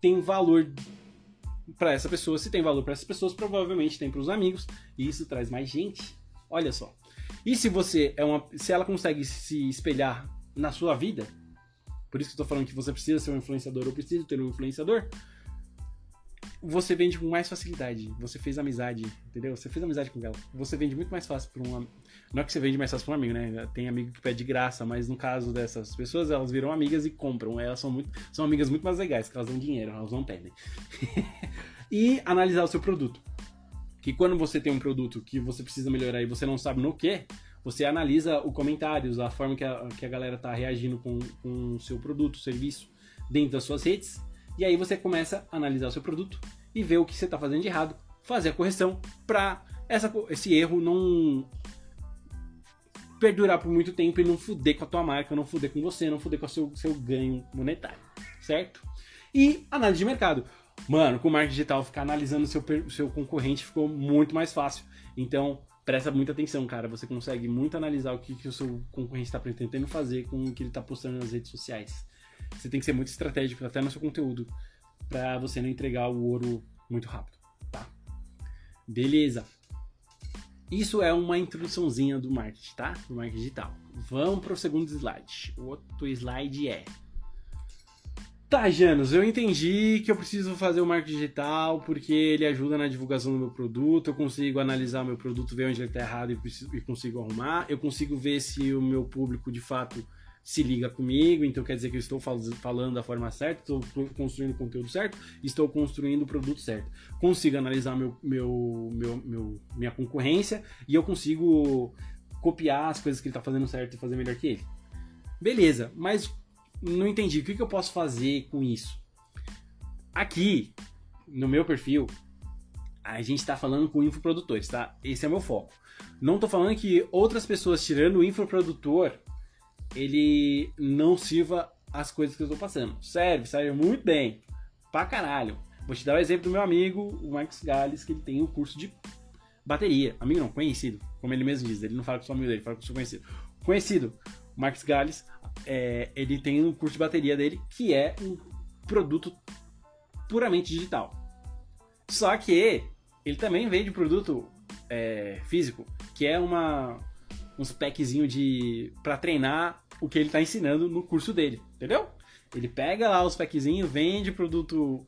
tem valor para essa pessoa. Se tem valor para essas pessoas, provavelmente tem para os amigos e isso traz mais gente. Olha só. E se você é uma. Se ela consegue se espelhar na sua vida, por isso que eu tô falando que você precisa ser um influenciador ou precisa ter um influenciador, você vende com mais facilidade. Você fez amizade, entendeu? Você fez amizade com ela. Você vende muito mais fácil para um Não é que você vende mais fácil para um amigo, né? Tem amigo que pede de graça, mas no caso dessas pessoas, elas viram amigas e compram. Elas são, muito... são amigas muito mais legais, porque elas dão dinheiro, elas não pedem. e analisar o seu produto. Que quando você tem um produto que você precisa melhorar e você não sabe no que, você analisa os comentários, a forma que a, que a galera tá reagindo com, com o seu produto, serviço, dentro das suas redes e aí você começa a analisar o seu produto e ver o que você está fazendo de errado, fazer a correção para esse erro não perdurar por muito tempo e não fuder com a tua marca, não fuder com você, não fuder com o seu, seu ganho monetário, certo? E análise de mercado. Mano, com marketing digital, ficar analisando o seu, seu concorrente ficou muito mais fácil. Então, presta muita atenção, cara. Você consegue muito analisar o que, que o seu concorrente está pretendendo fazer com o que ele está postando nas redes sociais. Você tem que ser muito estratégico até no seu conteúdo para você não entregar o ouro muito rápido, tá? Beleza. Isso é uma introduçãozinha do marketing, tá? Do marketing digital. Vamos para o segundo slide. O outro slide é Tá, Janos, eu entendi que eu preciso fazer o marketing digital porque ele ajuda na divulgação do meu produto, eu consigo analisar meu produto, ver onde ele está errado e, e consigo arrumar, eu consigo ver se o meu público de fato se liga comigo, então quer dizer que eu estou falando da forma certa, estou construindo conteúdo certo, estou construindo o produto certo. Consigo analisar meu, meu, meu, meu minha concorrência e eu consigo copiar as coisas que ele está fazendo certo e fazer melhor que ele. Beleza, mas não entendi. O que, que eu posso fazer com isso? Aqui, no meu perfil, a gente está falando com infoprodutores, tá? Esse é meu foco. Não estou falando que outras pessoas, tirando o infoprodutor, ele não sirva as coisas que eu estou passando. Serve, serve muito bem. Pra caralho. Vou te dar o exemplo do meu amigo, o Marcos Gales, que ele tem um curso de bateria. Amigo não, conhecido, como ele mesmo diz. Ele não fala com o amigo dele, fala com o seu conhecido. Conhecido, o Marcos Gales, é, ele tem um curso de bateria dele, que é um produto puramente digital. Só que ele também vende produto é, físico, que é uma, uns packzinho de para treinar o que ele está ensinando no curso dele, entendeu? Ele pega lá os packzinhos, vende produto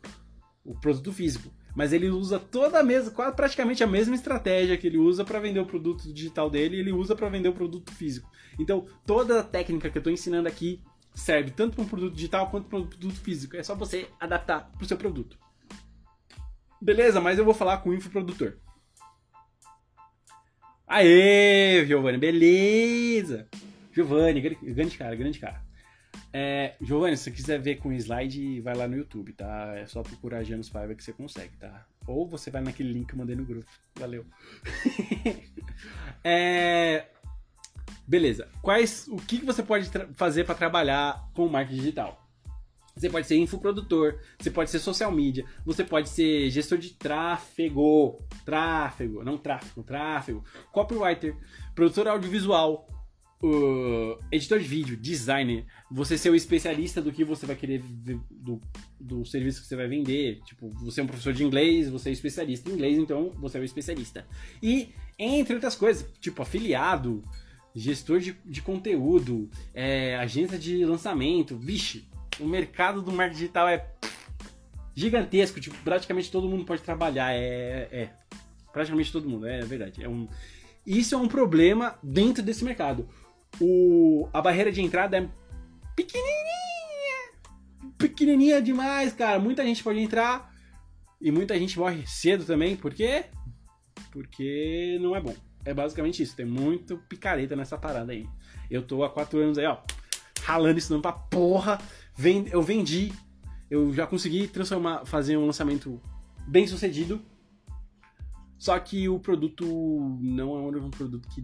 o produto físico, mas ele usa toda a mesma, quase praticamente a mesma estratégia que ele usa para vender o produto digital dele, ele usa para vender o produto físico. Então, toda a técnica que eu estou ensinando aqui serve tanto para um produto digital quanto para um produto físico. É só você adaptar para o seu produto. Beleza, mas eu vou falar com o infoprodutor. Aê, Giovanni, beleza! Giovanni, grande cara, grande cara. É, Giovanni, se você quiser ver com slide, vai lá no YouTube, tá? É só procurar Janus Paiva que você consegue, tá? Ou você vai naquele link que eu mandei no grupo. Valeu. é, beleza. Quais, o que você pode fazer para trabalhar com marketing digital? Você pode ser infoprodutor, você pode ser social media, você pode ser gestor de tráfego, tráfego, não tráfego, tráfego, copywriter, produtor audiovisual, uh, editor de vídeo, designer, você ser o especialista do que você vai querer do, do serviço que você vai vender. Tipo, você é um professor de inglês, você é especialista em inglês, então você é o especialista. E entre outras coisas, tipo afiliado, gestor de, de conteúdo, é, agência de lançamento, vixe, o mercado do marketing digital é gigantesco, tipo, praticamente todo mundo pode trabalhar, é, é praticamente todo mundo, é verdade. É um, isso é um problema dentro desse mercado. O, a barreira de entrada é pequenininha, pequenininha demais, cara. Muita gente pode entrar e muita gente morre cedo também, por quê? Porque não é bom. É basicamente isso, tem muito picareta nessa parada aí. Eu tô há quatro anos aí, ó, ralando isso não pra porra eu vendi, eu já consegui transformar, fazer um lançamento bem sucedido. Só que o produto não é um produto que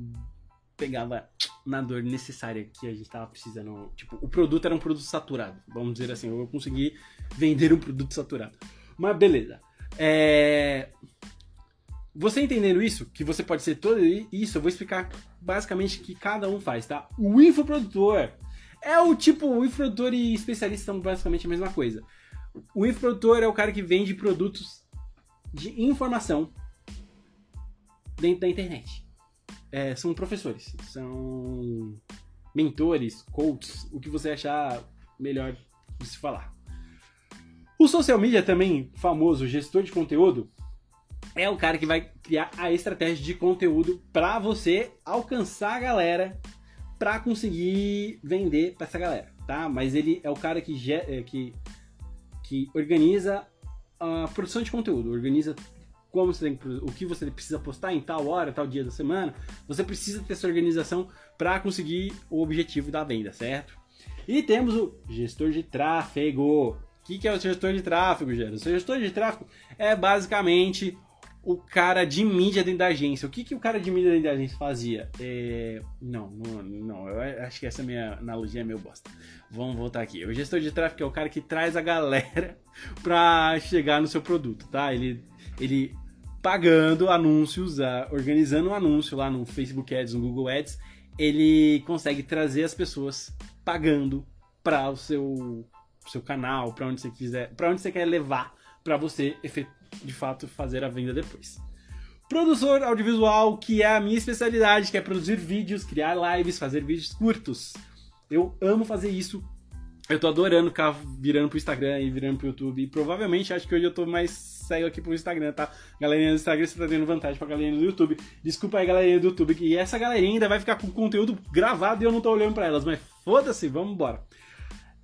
pegava na dor necessária que a gente estava precisando. Tipo, o produto era um produto saturado, vamos dizer assim. Eu consegui vender um produto saturado. Mas beleza. É... Você entendendo isso, que você pode ser todo isso, eu vou explicar basicamente que cada um faz, tá? O infoprodutor é o tipo, o infoprodutor e especialista são basicamente a mesma coisa. O infoprodutor é o cara que vende produtos de informação dentro da internet. é, são professores, são mentores, coaches, o que você achar melhor de se falar. O social media também, famoso gestor de conteúdo, é o cara que vai criar a estratégia de conteúdo para você alcançar a galera para conseguir vender para essa galera, tá? Mas ele é o cara que, é, que, que organiza a produção de conteúdo, organiza como você tem, o que você precisa postar em tal hora, tal dia da semana. Você precisa ter essa organização para conseguir o objetivo da venda, certo? E temos o gestor de tráfego. O que, que é o gestor de tráfego, Gera? O gestor de tráfego é basicamente o cara de mídia dentro da agência. O que, que o cara de mídia dentro da agência fazia? É... Não, não, não, eu acho que essa minha analogia é meio bosta. Vamos voltar aqui. O gestor de tráfego é o cara que traz a galera pra chegar no seu produto, tá? Ele, ele pagando anúncios, organizando um anúncio lá no Facebook Ads, no Google Ads, ele consegue trazer as pessoas pagando para o seu, seu canal, para onde você quiser, para onde você quer levar para você de fato fazer a venda depois. Produtor audiovisual, que é a minha especialidade, que é produzir vídeos, criar lives, fazer vídeos curtos. Eu amo fazer isso. Eu tô adorando ficar virando pro Instagram e virando pro YouTube. E provavelmente acho que hoje eu tô mais cego aqui pro Instagram, tá? Galerinha do Instagram, você tá tendo vantagem pra galerinha do YouTube. Desculpa aí, galerinha do YouTube. E essa galerinha ainda vai ficar com conteúdo gravado e eu não tô olhando pra elas. Mas foda-se, vamos embora.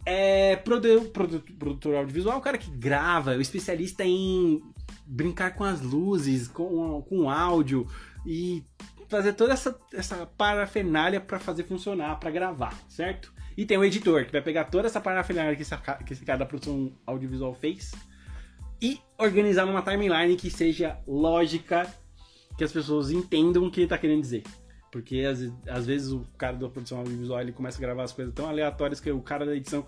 É produtor, produtor, produtor audiovisual, o cara que grava, o especialista em brincar com as luzes, com, com áudio e fazer toda essa, essa parafernália para fazer funcionar, para gravar, certo? E tem o editor, que vai pegar toda essa parafernália que que esse cara da produção audiovisual fez e organizar numa timeline que seja lógica, que as pessoas entendam o que ele tá querendo dizer. Porque às, às vezes o cara da produção audiovisual ele começa a gravar as coisas tão aleatórias que o cara da edição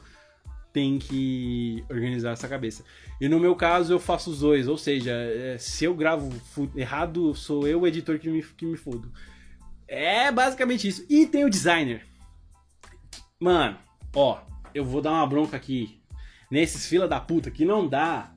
tem que organizar essa cabeça. E no meu caso eu faço os dois, ou seja, é, se eu gravo errado, sou eu o editor que me, que me fodo. É basicamente isso. E tem o designer. Mano, ó, eu vou dar uma bronca aqui nesses fila da puta que não dá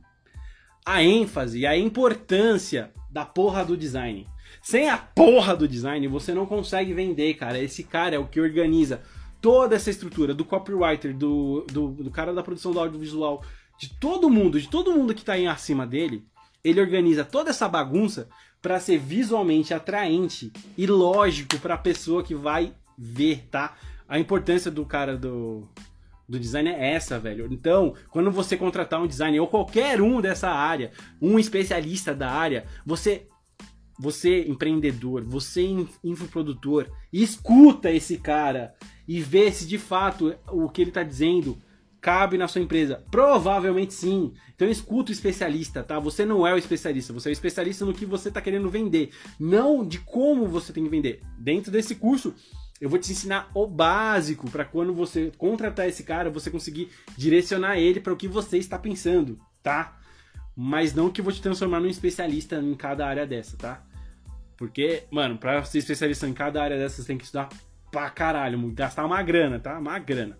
a ênfase a importância da porra do design. Sem a porra do design, você não consegue vender, cara. Esse cara é o que organiza toda essa estrutura do copywriter, do, do, do cara da produção do audiovisual, de todo mundo, de todo mundo que está em acima dele, ele organiza toda essa bagunça para ser visualmente atraente e lógico para a pessoa que vai ver, tá? A importância do cara do, do design é essa, velho. Então, quando você contratar um designer ou qualquer um dessa área, um especialista da área, você você empreendedor, você infoprodutor, escuta esse cara e vê se de fato o que ele está dizendo cabe na sua empresa. Provavelmente sim. Então escuta o especialista, tá? Você não é o especialista, você é o especialista no que você está querendo vender, não de como você tem que vender. Dentro desse curso, eu vou te ensinar o básico para quando você contratar esse cara, você conseguir direcionar ele para o que você está pensando, tá? Mas não que eu vou te transformar num especialista em cada área dessa, tá? Porque, mano, para ser especialista em cada área dessa, você tem que estudar pra caralho, gastar uma grana, tá? Uma grana.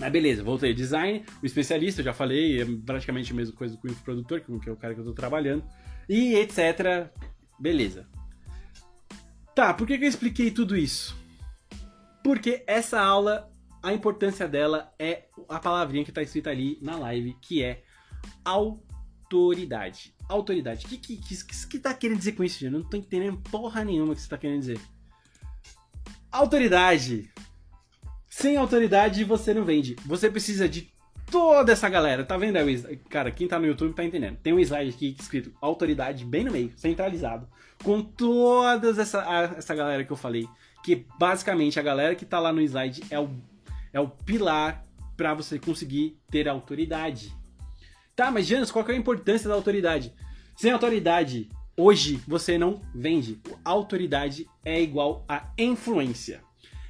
Mas beleza, voltei. Design, o especialista, eu já falei, é praticamente a mesma coisa com o produtor, que é o cara que eu tô trabalhando. E etc. Beleza. Tá, por que, que eu expliquei tudo isso? Porque essa aula, a importância dela é a palavrinha que está escrita ali na live, que é autoridade. Autoridade. O que, que, que, que tá querendo dizer com isso, gente? Eu não tô entendendo porra nenhuma que você tá querendo dizer. Autoridade. Sem autoridade você não vende. Você precisa de toda essa galera. Tá vendo? Cara, quem tá no YouTube tá entendendo. Tem um slide aqui escrito autoridade bem no meio, centralizado. Com toda essa, essa galera que eu falei que basicamente a galera que tá lá no slide é o, é o pilar para você conseguir ter autoridade. Tá, mas Janos, qual é a importância da autoridade? Sem autoridade, hoje você não vende. Autoridade é igual a influência.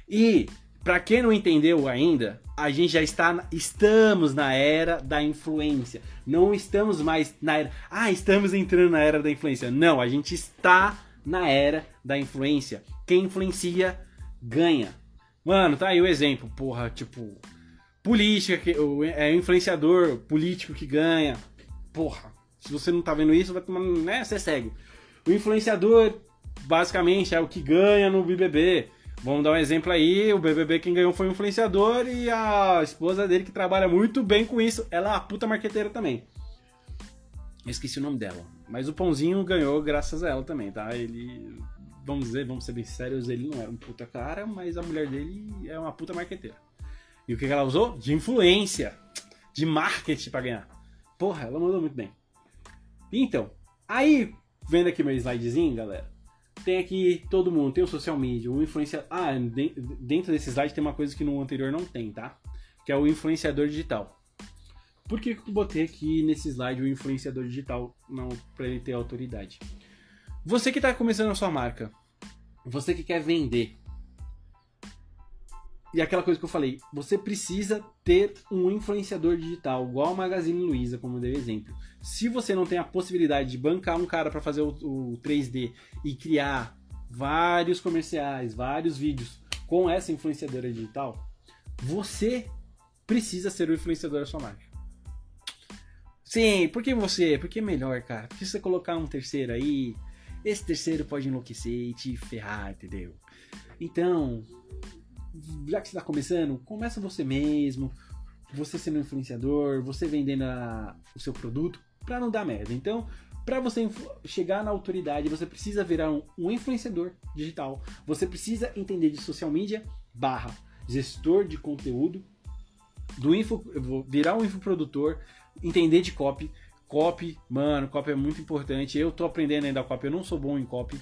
E para quem não entendeu ainda, a gente já está estamos na era da influência. Não estamos mais na era, ah, estamos entrando na era da influência. Não, a gente está na era da influência. Quem influencia ganha. Mano, tá aí o exemplo, porra, tipo, política, que, é influenciador político que ganha. Porra, se você não tá vendo isso, vai tomar, né, você segue. O influenciador basicamente é o que ganha no BBB. Vamos dar um exemplo aí, o BBB quem ganhou foi um influenciador e a esposa dele que trabalha muito bem com isso, ela é uma puta marqueteira também. Eu esqueci o nome dela, mas o Pãozinho ganhou graças a ela também, tá? Ele, vamos dizer, vamos ser bem sérios, ele não é um puta cara, mas a mulher dele é uma puta marqueteira. E o que ela usou? De influência, de marketing para ganhar. Porra, ela mandou muito bem. Então, aí, vendo aqui meu slidezinho, galera, tem aqui todo mundo, tem o social media, o influenciador. Ah, dentro desse slide tem uma coisa que no anterior não tem, tá? Que é o influenciador digital. Por que eu botei aqui nesse slide o influenciador digital para ele ter autoridade? Você que está começando a sua marca, você que quer vender, e aquela coisa que eu falei, você precisa ter um influenciador digital, igual a Magazine Luiza, como eu dei exemplo. Se você não tem a possibilidade de bancar um cara para fazer o, o 3D e criar vários comerciais, vários vídeos com essa influenciadora digital, você precisa ser o influenciador da sua marca. Sim, por que você? Porque é melhor, cara. Porque se você colocar um terceiro aí, esse terceiro pode enlouquecer e te ferrar, entendeu? Então, já que você está começando, começa você mesmo, você sendo influenciador, você vendendo a, o seu produto, para não dar merda. Então, para você chegar na autoridade, você precisa virar um, um, influenciador digital. Você precisa entender de social media barra gestor de conteúdo, do info, virar um infoprodutor, entender de copy. Copy, mano, copy é muito importante. Eu tô aprendendo ainda copy, eu não sou bom em copy.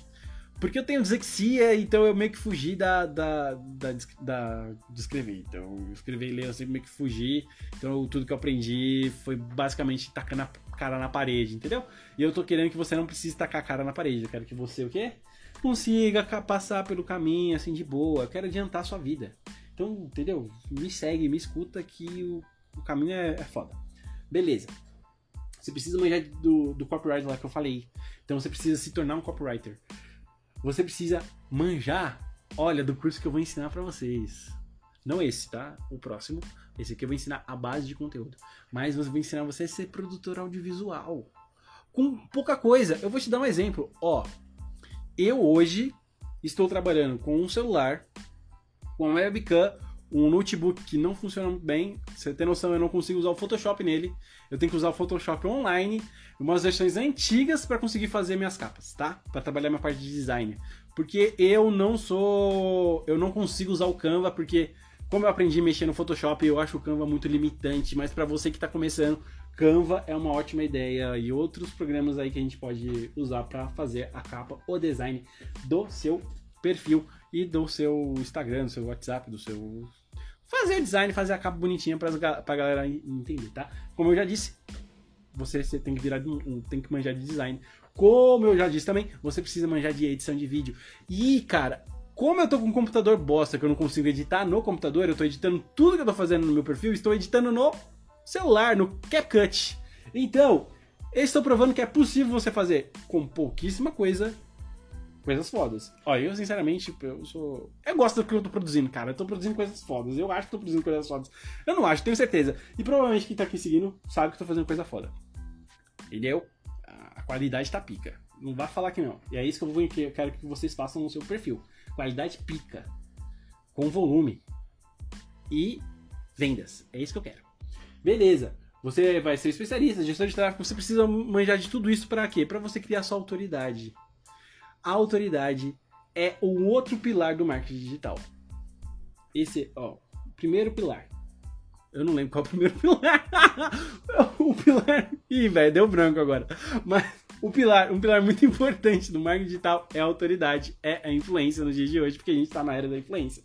Porque eu tenho dislexia, então eu meio que fugi da, da, da, da de escrever. Então, escrever e ler eu sempre meio que fugi. Então, tudo que eu aprendi foi basicamente tacar a cara na parede, entendeu? E eu tô querendo que você não precise tacar a cara na parede. Eu quero que você, o quê? Consiga passar pelo caminho, assim, de boa. Eu quero adiantar a sua vida. Então, entendeu? Me segue, me escuta que o, o caminho é, é foda. Beleza. Você precisa manjar do, do copyright lá que eu falei. Então, você precisa se tornar um copywriter você precisa manjar, olha, do curso que eu vou ensinar para vocês. Não esse, tá? O próximo. Esse aqui eu vou ensinar a base de conteúdo. Mas eu vou ensinar você a ser produtor audiovisual. Com pouca coisa. Eu vou te dar um exemplo. Ó, eu hoje estou trabalhando com um celular, com uma webcam, um notebook que não funciona muito bem. Você tem noção, eu não consigo usar o Photoshop nele. Eu tenho que usar o Photoshop online, umas versões antigas para conseguir fazer minhas capas, tá? Para trabalhar minha parte de design. Porque eu não sou, eu não consigo usar o Canva porque como eu aprendi a mexer no Photoshop, eu acho o Canva muito limitante, mas para você que está começando, Canva é uma ótima ideia e outros programas aí que a gente pode usar para fazer a capa, o design do seu perfil e do seu Instagram, do seu WhatsApp, do seu fazer design, fazer a capa bonitinha pra, pra galera entender, tá? Como eu já disse, você, você tem que virar tem que manjar de design. Como eu já disse também, você precisa manjar de edição de vídeo. E, cara, como eu tô com um computador bosta que eu não consigo editar no computador, eu tô editando tudo que eu tô fazendo no meu perfil, estou editando no celular, no CapCut. Então, estou provando que é possível você fazer com pouquíssima coisa coisas fodas. Ó, eu sinceramente, eu sou. Eu gosto do que eu tô produzindo, cara. Eu tô produzindo coisas fodas. Eu acho que tô produzindo coisas fodas. Eu não acho, tenho certeza. E provavelmente quem tá aqui seguindo sabe que eu tô fazendo coisa foda. Entendeu? A qualidade tá pica. Não vá falar que não. E é isso que eu, vou, que eu quero que vocês façam no seu perfil. Qualidade pica. Com volume. E vendas. É isso que eu quero. Beleza. Você vai ser especialista, gestor de tráfego, você precisa manjar de tudo isso para quê? Para você criar sua autoridade a autoridade é o outro pilar do marketing digital. Esse, ó, primeiro pilar. Eu não lembro qual é o primeiro pilar. o pilar. Ih, velho, deu branco agora. Mas o pilar, um pilar muito importante do marketing digital é a autoridade, é a influência nos dias de hoje, porque a gente está na era da influência.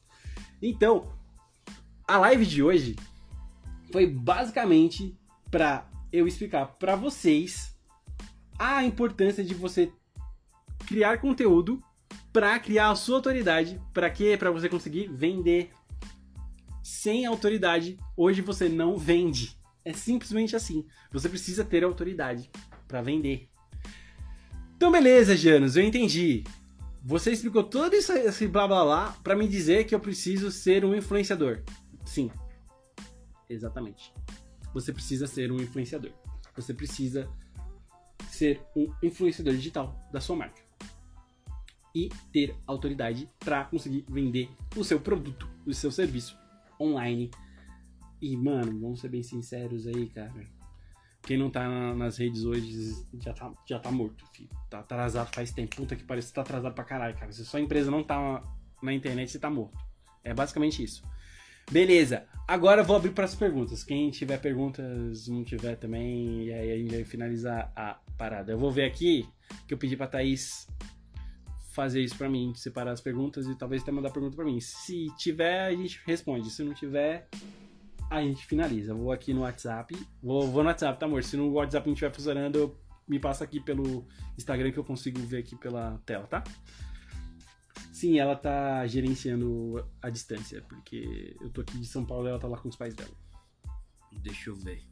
Então, a live de hoje foi basicamente para eu explicar para vocês a importância de você criar conteúdo para criar a sua autoridade. Para quê? Para você conseguir vender. Sem autoridade, hoje você não vende. É simplesmente assim. Você precisa ter autoridade para vender. Então, beleza, Janos, eu entendi. Você explicou todo isso, esse blá blá blá para me dizer que eu preciso ser um influenciador. Sim. Exatamente. Você precisa ser um influenciador. Você precisa ser um influenciador digital da sua marca. E ter autoridade para conseguir vender o seu produto, o seu serviço online. E, mano, vamos ser bem sinceros aí, cara. Quem não tá na, nas redes hoje já tá, já tá morto, filho. Tá atrasado faz tempo. Puta que parece que tá atrasado pra caralho, cara. Se sua empresa não tá na internet, você tá morto. É basicamente isso. Beleza, agora eu vou abrir para as perguntas. Quem tiver perguntas, não tiver também, e aí a gente vai finalizar a parada. Eu vou ver aqui que eu pedi pra Thaís fazer isso para mim, separar as perguntas e talvez até mandar pergunta para mim. Se tiver, a gente responde. Se não tiver, a gente finaliza. vou aqui no WhatsApp. Vou, vou no WhatsApp, tá, amor? Se no WhatsApp não estiver funcionando, me passa aqui pelo Instagram que eu consigo ver aqui pela tela, tá? Sim, ela tá gerenciando a distância, porque eu tô aqui de São Paulo e ela tá lá com os pais dela. Deixa eu ver.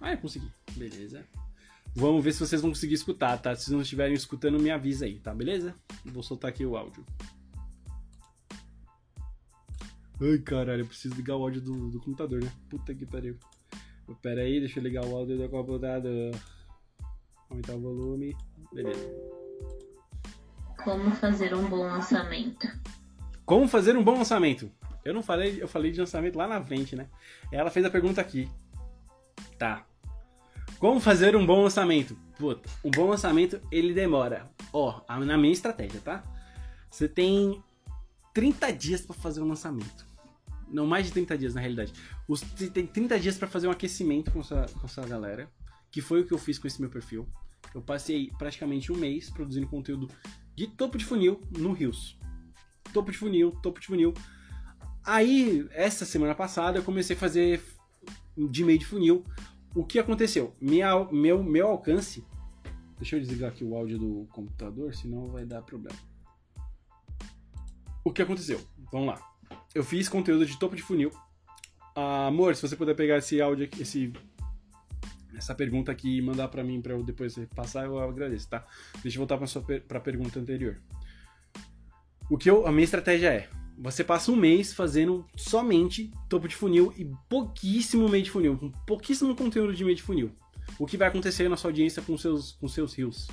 Ah, eu consegui. Beleza. Vamos ver se vocês vão conseguir escutar, tá? Se não estiverem escutando, me avisa aí, tá? Beleza? Vou soltar aqui o áudio. Ai, caralho, eu preciso ligar o áudio do, do computador, né? Puta que pariu. Pera aí, deixa eu ligar o áudio do computador. Aumentar o volume. Beleza. Como fazer um bom lançamento. Como fazer um bom lançamento? Eu não falei, eu falei de lançamento lá na frente, né? Ela fez a pergunta aqui. Tá. Como fazer um bom lançamento? Puta, um bom lançamento ele demora. Ó, na minha estratégia, tá? Você tem 30 dias para fazer um lançamento. Não, mais de 30 dias na realidade. Você tem 30 dias para fazer um aquecimento com essa, com essa galera. Que foi o que eu fiz com esse meu perfil. Eu passei praticamente um mês produzindo conteúdo de topo de funil no Rios. Topo de funil, topo de funil. Aí, essa semana passada, eu comecei a fazer de meio de funil. O que aconteceu? Minha, meu, meu alcance. Deixa eu desligar aqui o áudio do computador, senão vai dar problema. O que aconteceu? Vamos lá. Eu fiz conteúdo de topo de funil. Ah, amor, se você puder pegar esse áudio, esse essa pergunta aqui e mandar para mim para eu depois passar, eu agradeço, tá? Deixa eu voltar para a pergunta anterior. O que eu, a minha estratégia é: você passa um mês fazendo somente topo de funil e pouquíssimo meio de funil, com pouquíssimo conteúdo de meio de funil. O que vai acontecer na sua audiência com seus com seus reels,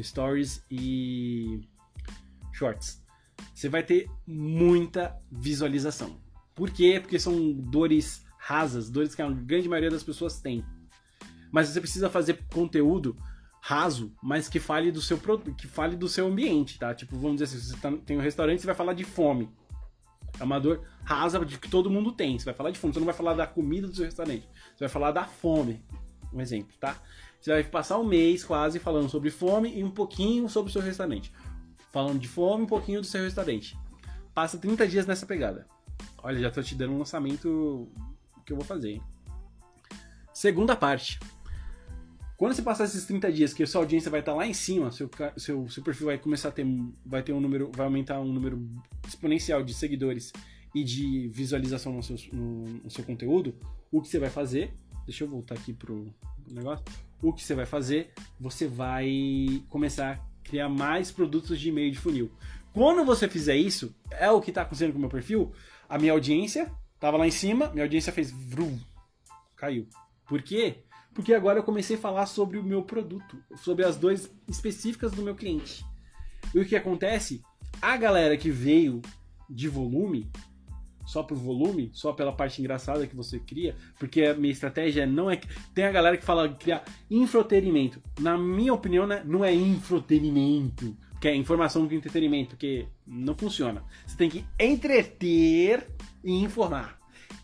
stories e shorts? Você vai ter muita visualização. Por quê? Porque são dores rasas, dores que a grande maioria das pessoas tem mas você precisa fazer conteúdo raso, mas que fale do seu que fale do seu ambiente, tá? Tipo, vamos dizer assim, você tá, tem um restaurante, você vai falar de fome. É uma dor rasa de que todo mundo tem. Você vai falar de fome, você não vai falar da comida do seu restaurante. Você vai falar da fome. Um exemplo, tá? Você vai passar um mês quase falando sobre fome e um pouquinho sobre o seu restaurante. Falando de fome, um pouquinho do seu restaurante. Passa 30 dias nessa pegada. Olha, já tô te dando um lançamento que eu vou fazer. Hein? Segunda parte. Quando você passar esses 30 dias que a sua audiência vai estar lá em cima, seu, seu, seu perfil vai começar a ter, vai ter um número, vai aumentar um número exponencial de seguidores e de visualização no seu, no, no seu conteúdo, o que você vai fazer? Deixa eu voltar aqui pro negócio. O que você vai fazer? Você vai começar a criar mais produtos de e-mail de funil. Quando você fizer isso, é o que está acontecendo com o meu perfil. A minha audiência estava lá em cima, minha audiência fez vrum, caiu. Por quê? Porque agora eu comecei a falar sobre o meu produto, sobre as dores específicas do meu cliente. E o que acontece? A galera que veio de volume, só por volume, só pela parte engraçada que você cria, porque a minha estratégia não é. Tem a galera que fala criar infotenimento. Na minha opinião, né, não é infotenimento, que é informação com entretenimento, porque não funciona. Você tem que entreter e informar.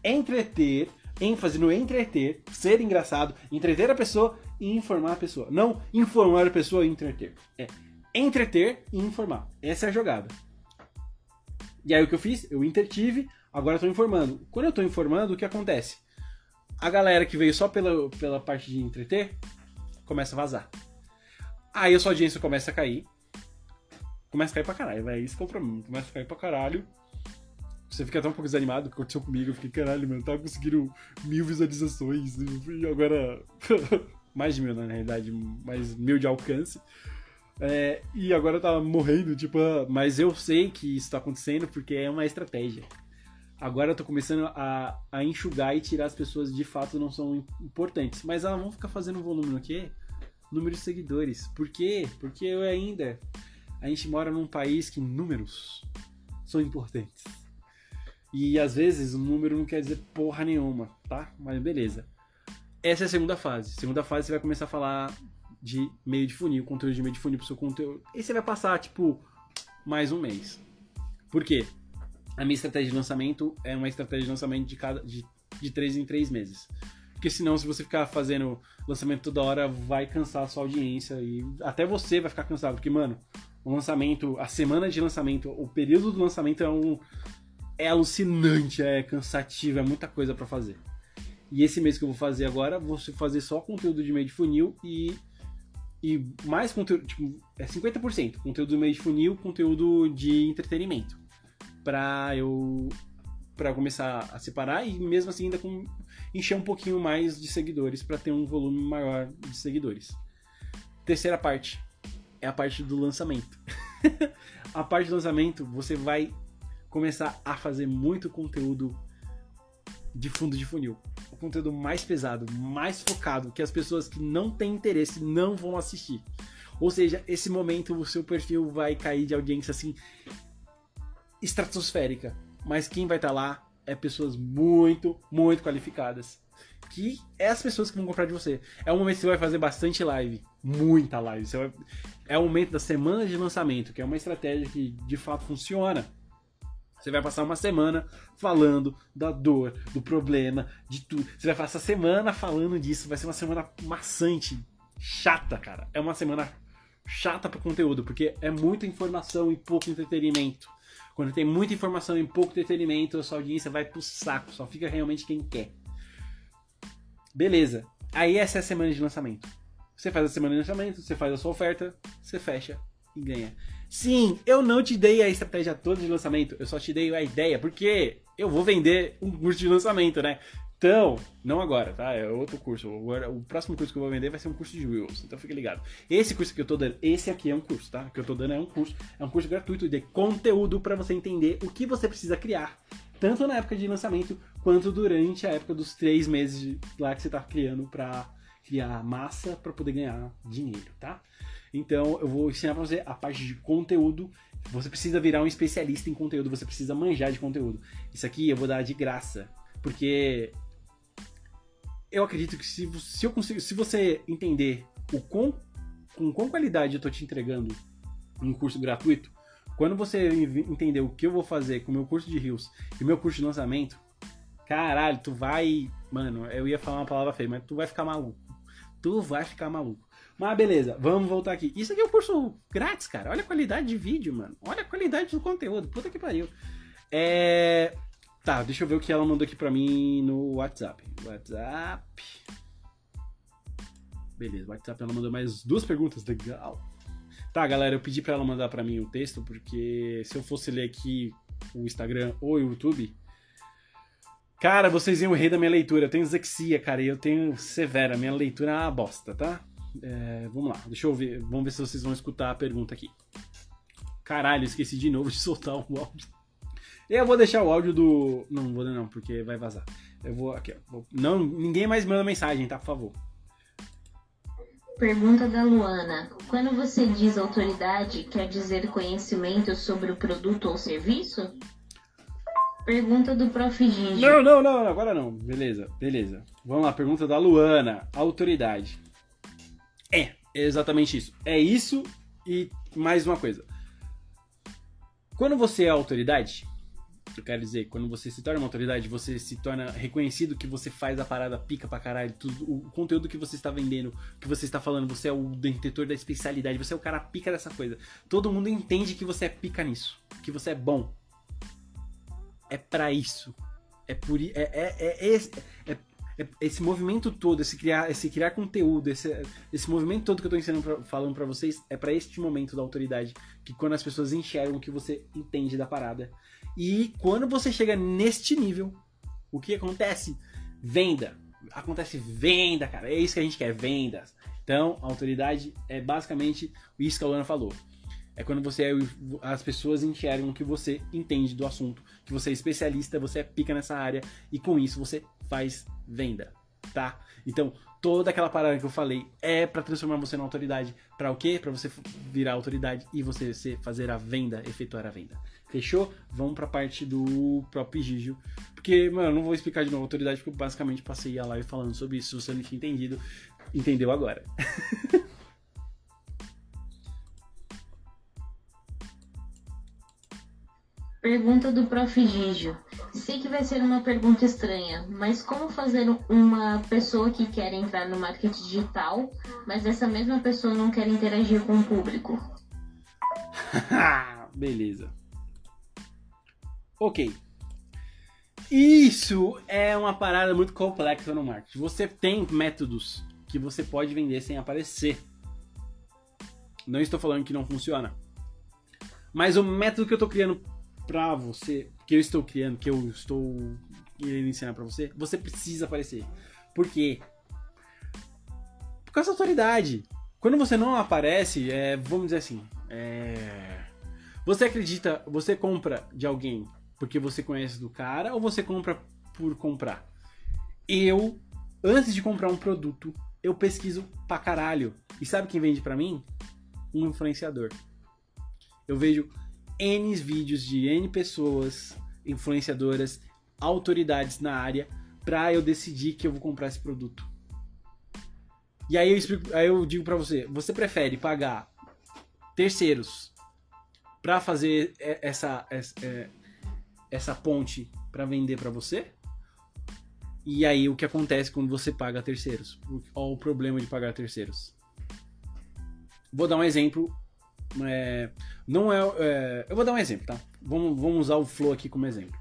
Entreter ênfase no entreter, ser engraçado, entreter a pessoa e informar a pessoa. Não informar a pessoa e entreter. É entreter e informar. Essa é a jogada. E aí o que eu fiz? Eu intertive, agora tô informando. Quando eu tô informando, o que acontece? A galera que veio só pela, pela parte de entreter começa a vazar. Aí a sua audiência começa a cair. Começa a cair pra caralho, velho. Isso que é o problema. Começa a cair pra caralho. Você fica até um pouco desanimado, o que aconteceu comigo. Eu fiquei, caralho, mano, tava conseguindo mil visualizações e agora. mais de mil, na realidade, mais mil de alcance. É, e agora tá morrendo, tipo, mas eu sei que isso tá acontecendo porque é uma estratégia. Agora eu tô começando a, a enxugar e tirar as pessoas de fato não são importantes. Mas elas vão ficar fazendo volume no quê? número de seguidores. Por quê? Porque eu ainda. A gente mora num país que números são importantes. E às vezes o número não quer dizer porra nenhuma, tá? Mas beleza. Essa é a segunda fase. Segunda fase você vai começar a falar de meio de funil, conteúdo de meio de funil pro seu conteúdo. E você vai passar, tipo, mais um mês. Por quê? A minha estratégia de lançamento é uma estratégia de lançamento de cada de, de três em três meses. Porque senão, se você ficar fazendo lançamento toda hora, vai cansar a sua audiência e até você vai ficar cansado. Porque, mano, o lançamento, a semana de lançamento, o período do lançamento é um. É alucinante, é cansativo, é muita coisa para fazer. E esse mês que eu vou fazer agora, vou fazer só conteúdo de meio de funil e. E mais conteúdo, tipo, é 50%. Conteúdo do meio de funil, conteúdo de entretenimento. Pra eu. Pra começar a separar e mesmo assim ainda com encher um pouquinho mais de seguidores para ter um volume maior de seguidores. Terceira parte é a parte do lançamento. a parte do lançamento, você vai começar a fazer muito conteúdo de fundo de funil. O conteúdo mais pesado, mais focado, que as pessoas que não têm interesse não vão assistir. Ou seja, esse momento o seu perfil vai cair de audiência assim estratosférica. Mas quem vai estar tá lá é pessoas muito, muito qualificadas. Que é as pessoas que vão comprar de você. É o momento que você vai fazer bastante live. Muita live. Vai... É o momento da semana de lançamento, que é uma estratégia que de fato funciona. Você vai passar uma semana falando da dor, do problema, de tudo. Você vai passar semana falando disso. Vai ser uma semana maçante, chata, cara. É uma semana chata para conteúdo, porque é muita informação e pouco entretenimento. Quando tem muita informação e pouco entretenimento, a sua audiência vai pro saco, só fica realmente quem quer. Beleza. Aí essa é a semana de lançamento. Você faz a semana de lançamento, você faz a sua oferta, você fecha e ganha. Sim, eu não te dei a estratégia toda de lançamento, eu só te dei a ideia, porque eu vou vender um curso de lançamento, né? Então, não agora, tá? É outro curso. O, próximo curso que eu vou vender vai ser um curso de Reels. Então fique ligado. Esse curso que eu tô dando, esse aqui é um curso, tá? O que eu tô dando é um curso. É um curso gratuito de conteúdo para você entender o que você precisa criar. Tanto na época de lançamento, quanto durante a época dos três meses lá que você tá criando para criar massa para poder ganhar dinheiro, tá? Então eu vou ensinar para você a parte de conteúdo. Você precisa virar um especialista em conteúdo, você precisa manjar de conteúdo. Isso aqui eu vou dar de graça, porque eu acredito que se, se eu consigo, se você entender o com, com qual qualidade eu tô te entregando um curso gratuito, quando você entender o que eu vou fazer com o meu curso de rios e meu curso de lançamento, caralho, tu vai, mano, eu ia falar uma palavra feia, mas tu vai ficar maluco. Tu vai ficar maluco. Mas beleza, vamos voltar aqui. Isso aqui é um curso grátis, cara. Olha a qualidade de vídeo, mano. Olha a qualidade do conteúdo. Puta que pariu. É. Tá, deixa eu ver o que ela mandou aqui pra mim no WhatsApp. WhatsApp. Beleza, WhatsApp ela mandou mais duas perguntas, legal. Tá, galera, eu pedi pra ela mandar pra mim o texto, porque se eu fosse ler aqui o Instagram ou o YouTube, Cara, vocês iam rir da minha leitura. Eu tenho zexia, cara, e eu tenho severa. Minha leitura é uma bosta, tá? É, vamos lá, deixa eu ver. Vamos ver se vocês vão escutar a pergunta aqui. Caralho, esqueci de novo de soltar o áudio. Eu vou deixar o áudio do. Não, vou não, porque vai vazar. Eu vou aqui, ó. Não, ninguém mais manda mensagem, tá? Por favor. Pergunta da Luana. Quando você diz autoridade, quer dizer conhecimento sobre o produto ou serviço? Pergunta do Prof. Gigi. Não, não, não, agora não. Beleza, beleza. Vamos lá, pergunta da Luana. Autoridade. Exatamente isso. É isso e mais uma coisa. Quando você é autoridade, eu quero dizer, quando você se torna uma autoridade, você se torna reconhecido que você faz a parada pica pra caralho, tudo, o conteúdo que você está vendendo, que você está falando, você é o detentor da especialidade, você é o cara pica dessa coisa. Todo mundo entende que você é pica nisso, que você é bom. É para isso. É por é, é, é, é, é, esse movimento todo, esse criar, esse criar conteúdo, esse, esse movimento todo que eu tô ensinando pra, falando para vocês é para este momento da autoridade, que quando as pessoas enxergam que você entende da parada e quando você chega neste nível, o que acontece? Venda. Acontece venda, cara. É isso que a gente quer, vendas. Então, autoridade é basicamente isso que a Luana falou. É quando você as pessoas enxergam que você entende do assunto, que você é especialista, você é pica nessa área e com isso você faz venda. tá? Então, toda aquela parada que eu falei é para transformar você na autoridade. Para o quê? Para você virar autoridade e você fazer a venda, efetuar a venda. Fechou? Vamos pra parte do próprio Gigio. Porque, mano, não vou explicar de novo a autoridade, porque eu basicamente passei a live falando sobre isso. Se você não tinha entendido, entendeu agora. Pergunta do Prof. Gigio. Sei que vai ser uma pergunta estranha, mas como fazer uma pessoa que quer entrar no marketing digital, mas essa mesma pessoa não quer interagir com o público? Beleza. Ok. Isso é uma parada muito complexa no marketing. Você tem métodos que você pode vender sem aparecer. Não estou falando que não funciona. Mas o método que eu estou criando pra você, que eu estou criando, que eu estou querendo ensinar pra você, você precisa aparecer. Por quê? Por causa da autoridade. Quando você não aparece, é, vamos dizer assim, é, você acredita, você compra de alguém porque você conhece do cara ou você compra por comprar? Eu, antes de comprar um produto, eu pesquiso pra caralho. E sabe quem vende pra mim? Um influenciador. Eu vejo N vídeos de N pessoas, influenciadoras, autoridades na área, pra eu decidir que eu vou comprar esse produto. E aí eu, explico, aí eu digo pra você, você prefere pagar terceiros para fazer essa, essa, é, essa ponte para vender para você? E aí o que acontece quando você paga terceiros? Qual o problema de pagar terceiros? Vou dar um exemplo é, não é, é, Eu vou dar um exemplo, tá? Vamos, vamos usar o Flow aqui como exemplo.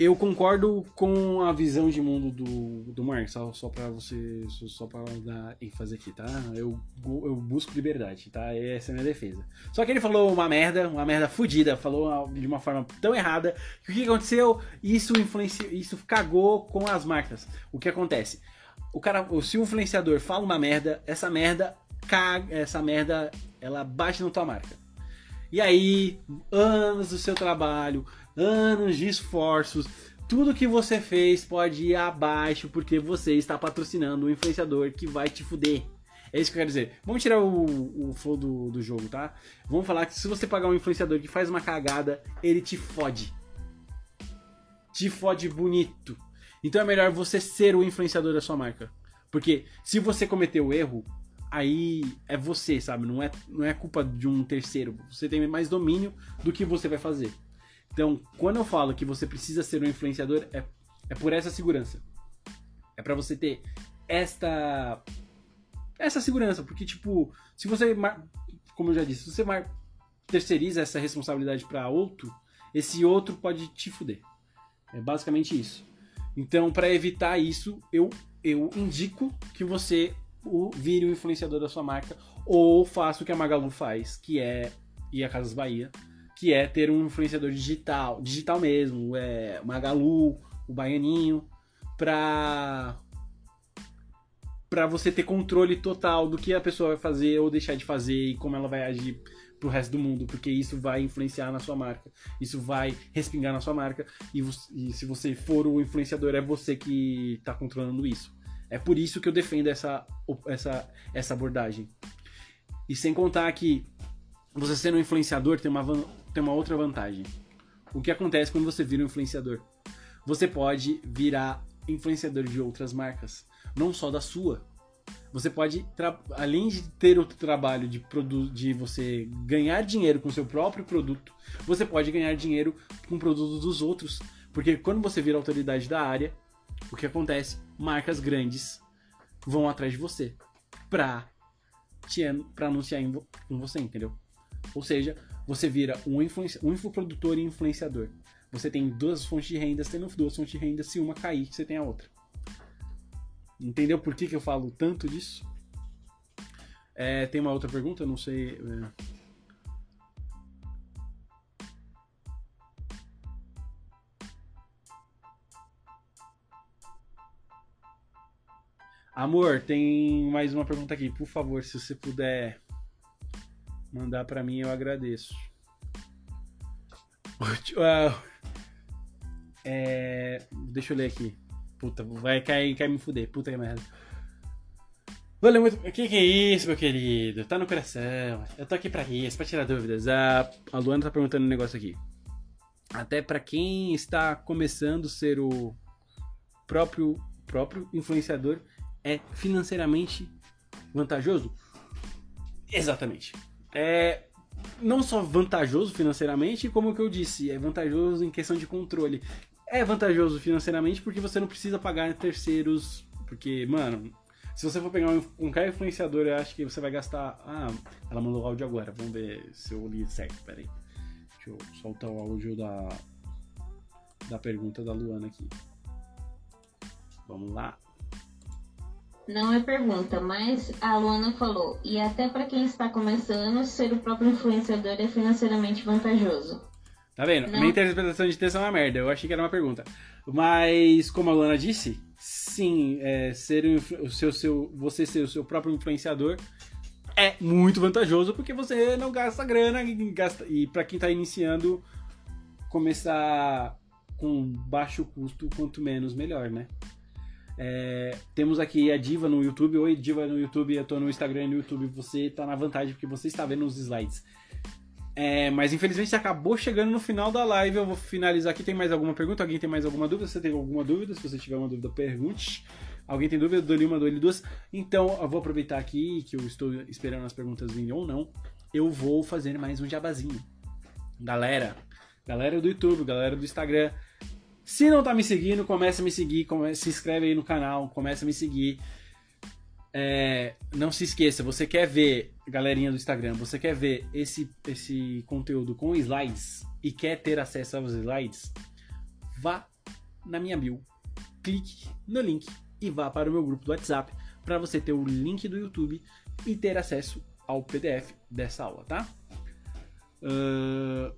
Eu concordo com a visão de mundo do, do Mark, só, só pra você. Só pra dar ênfase aqui, tá? Eu, eu busco liberdade, tá? Essa é a minha defesa. Só que ele falou uma merda, uma merda fodida, falou de uma forma tão errada que o que aconteceu? Isso influencia, isso cagou com as marcas. O que acontece? O cara, se o influenciador fala uma merda, essa merda caga, essa merda, ela bate na tua marca. E aí, anos do seu trabalho, anos de esforços, tudo que você fez pode ir abaixo porque você está patrocinando um influenciador que vai te fuder. É isso que eu quero dizer. Vamos tirar o, o flow do, do jogo, tá? Vamos falar que se você pagar um influenciador que faz uma cagada, ele te fode. Te fode bonito. Então é melhor você ser o influenciador da sua marca. Porque se você cometeu o erro, aí é você, sabe? Não é, não é culpa de um terceiro. Você tem mais domínio do que você vai fazer. Então, quando eu falo que você precisa ser um influenciador, é, é por essa segurança. É para você ter esta essa segurança, porque tipo, se você, como eu já disse, se você terceiriza essa responsabilidade para outro, esse outro pode te fuder. É basicamente isso. Então, para evitar isso, eu eu indico que você o, vire o influenciador da sua marca ou faça o que a Magalu faz, que é e a Casas Bahia, que é ter um influenciador digital, digital mesmo, é Magalu, o Baianinho, pra para você ter controle total do que a pessoa vai fazer ou deixar de fazer e como ela vai agir pro resto do mundo, porque isso vai influenciar na sua marca, isso vai respingar na sua marca e, e se você for o influenciador é você que tá controlando isso. É por isso que eu defendo essa, essa, essa abordagem. E sem contar que você sendo um influenciador tem uma, tem uma outra vantagem. O que acontece quando você vira um influenciador? Você pode virar influenciador de outras marcas, não só da sua. Você pode, além de ter o trabalho de, de você ganhar dinheiro com seu próprio produto, você pode ganhar dinheiro com produtos dos outros. Porque quando você vira autoridade da área, o que acontece? Marcas grandes vão atrás de você pra, te, pra anunciar em, com você, entendeu? Ou seja, você vira um, um infoprodutor e influenciador. Você tem duas fontes de renda, tendo duas fontes de renda, se uma cair, você tem a outra. Entendeu por que, que eu falo tanto disso? É, tem uma outra pergunta? Não sei. É... Amor, tem mais uma pergunta aqui. Por favor, se você puder mandar para mim, eu agradeço. É, deixa eu ler aqui. Puta, vai cair, cair me fuder. Puta que merda. Valeu muito. O que, que é isso, meu querido? Tá no coração. Eu tô aqui pra isso, pra tirar dúvidas. A, a Luana tá perguntando um negócio aqui. Até pra quem está começando a ser o próprio, próprio influenciador, é financeiramente vantajoso? Exatamente. É não só vantajoso financeiramente, como que eu disse, é vantajoso em questão de controle. É vantajoso financeiramente porque você não precisa pagar terceiros. Porque, mano, se você for pegar um, um cara influenciador, eu acho que você vai gastar. Ah, ela mandou o áudio agora. Vamos ver se eu li certo. Pera aí. Deixa eu soltar o áudio da, da pergunta da Luana aqui. Vamos lá. Não é pergunta, mas a Luana falou. E até para quem está começando, ser o próprio influenciador é financeiramente vantajoso. Tá vendo? Não. Minha interpretação de texto é uma merda. Eu achei que era uma pergunta. Mas, como a Luana disse, sim, é, ser o seu, seu, você ser o seu próprio influenciador é muito vantajoso porque você não gasta grana e, gasta, e para quem está iniciando, começar com baixo custo, quanto menos, melhor, né? É, temos aqui a Diva no YouTube. Oi, Diva no YouTube. Eu tô no Instagram e no YouTube. Você tá na vantagem porque você está vendo os slides. É, mas infelizmente acabou chegando no final da live. Eu vou finalizar aqui. Tem mais alguma pergunta? Alguém tem mais alguma dúvida? Você tem alguma dúvida, se você tiver uma dúvida, pergunte. Alguém tem dúvida? Dou-lhe uma, dou-lhe duas. Então, eu vou aproveitar aqui que eu estou esperando as perguntas virem ou não. Eu vou fazer mais um jabazinho. Galera, galera do YouTube, galera do Instagram. Se não tá me seguindo, começa a me seguir, se inscreve aí no canal, começa a me seguir. É, não se esqueça, você quer ver, galerinha do Instagram, você quer ver esse, esse conteúdo com slides e quer ter acesso aos slides, vá na minha bio, clique no link e vá para o meu grupo do WhatsApp para você ter o link do YouTube e ter acesso ao PDF dessa aula, tá? Uh,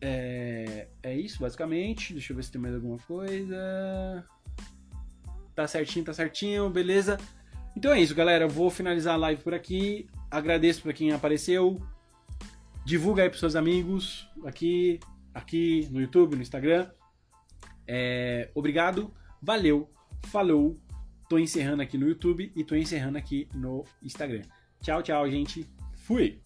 é, é isso, basicamente. Deixa eu ver se tem mais alguma coisa. Tá certinho, tá certinho, beleza? Então é isso, galera. Eu vou finalizar a live por aqui. Agradeço para quem apareceu. Divulga aí pros seus amigos aqui, aqui no YouTube, no Instagram. É, obrigado, valeu, falou. Tô encerrando aqui no YouTube e tô encerrando aqui no Instagram. Tchau, tchau, gente. Fui!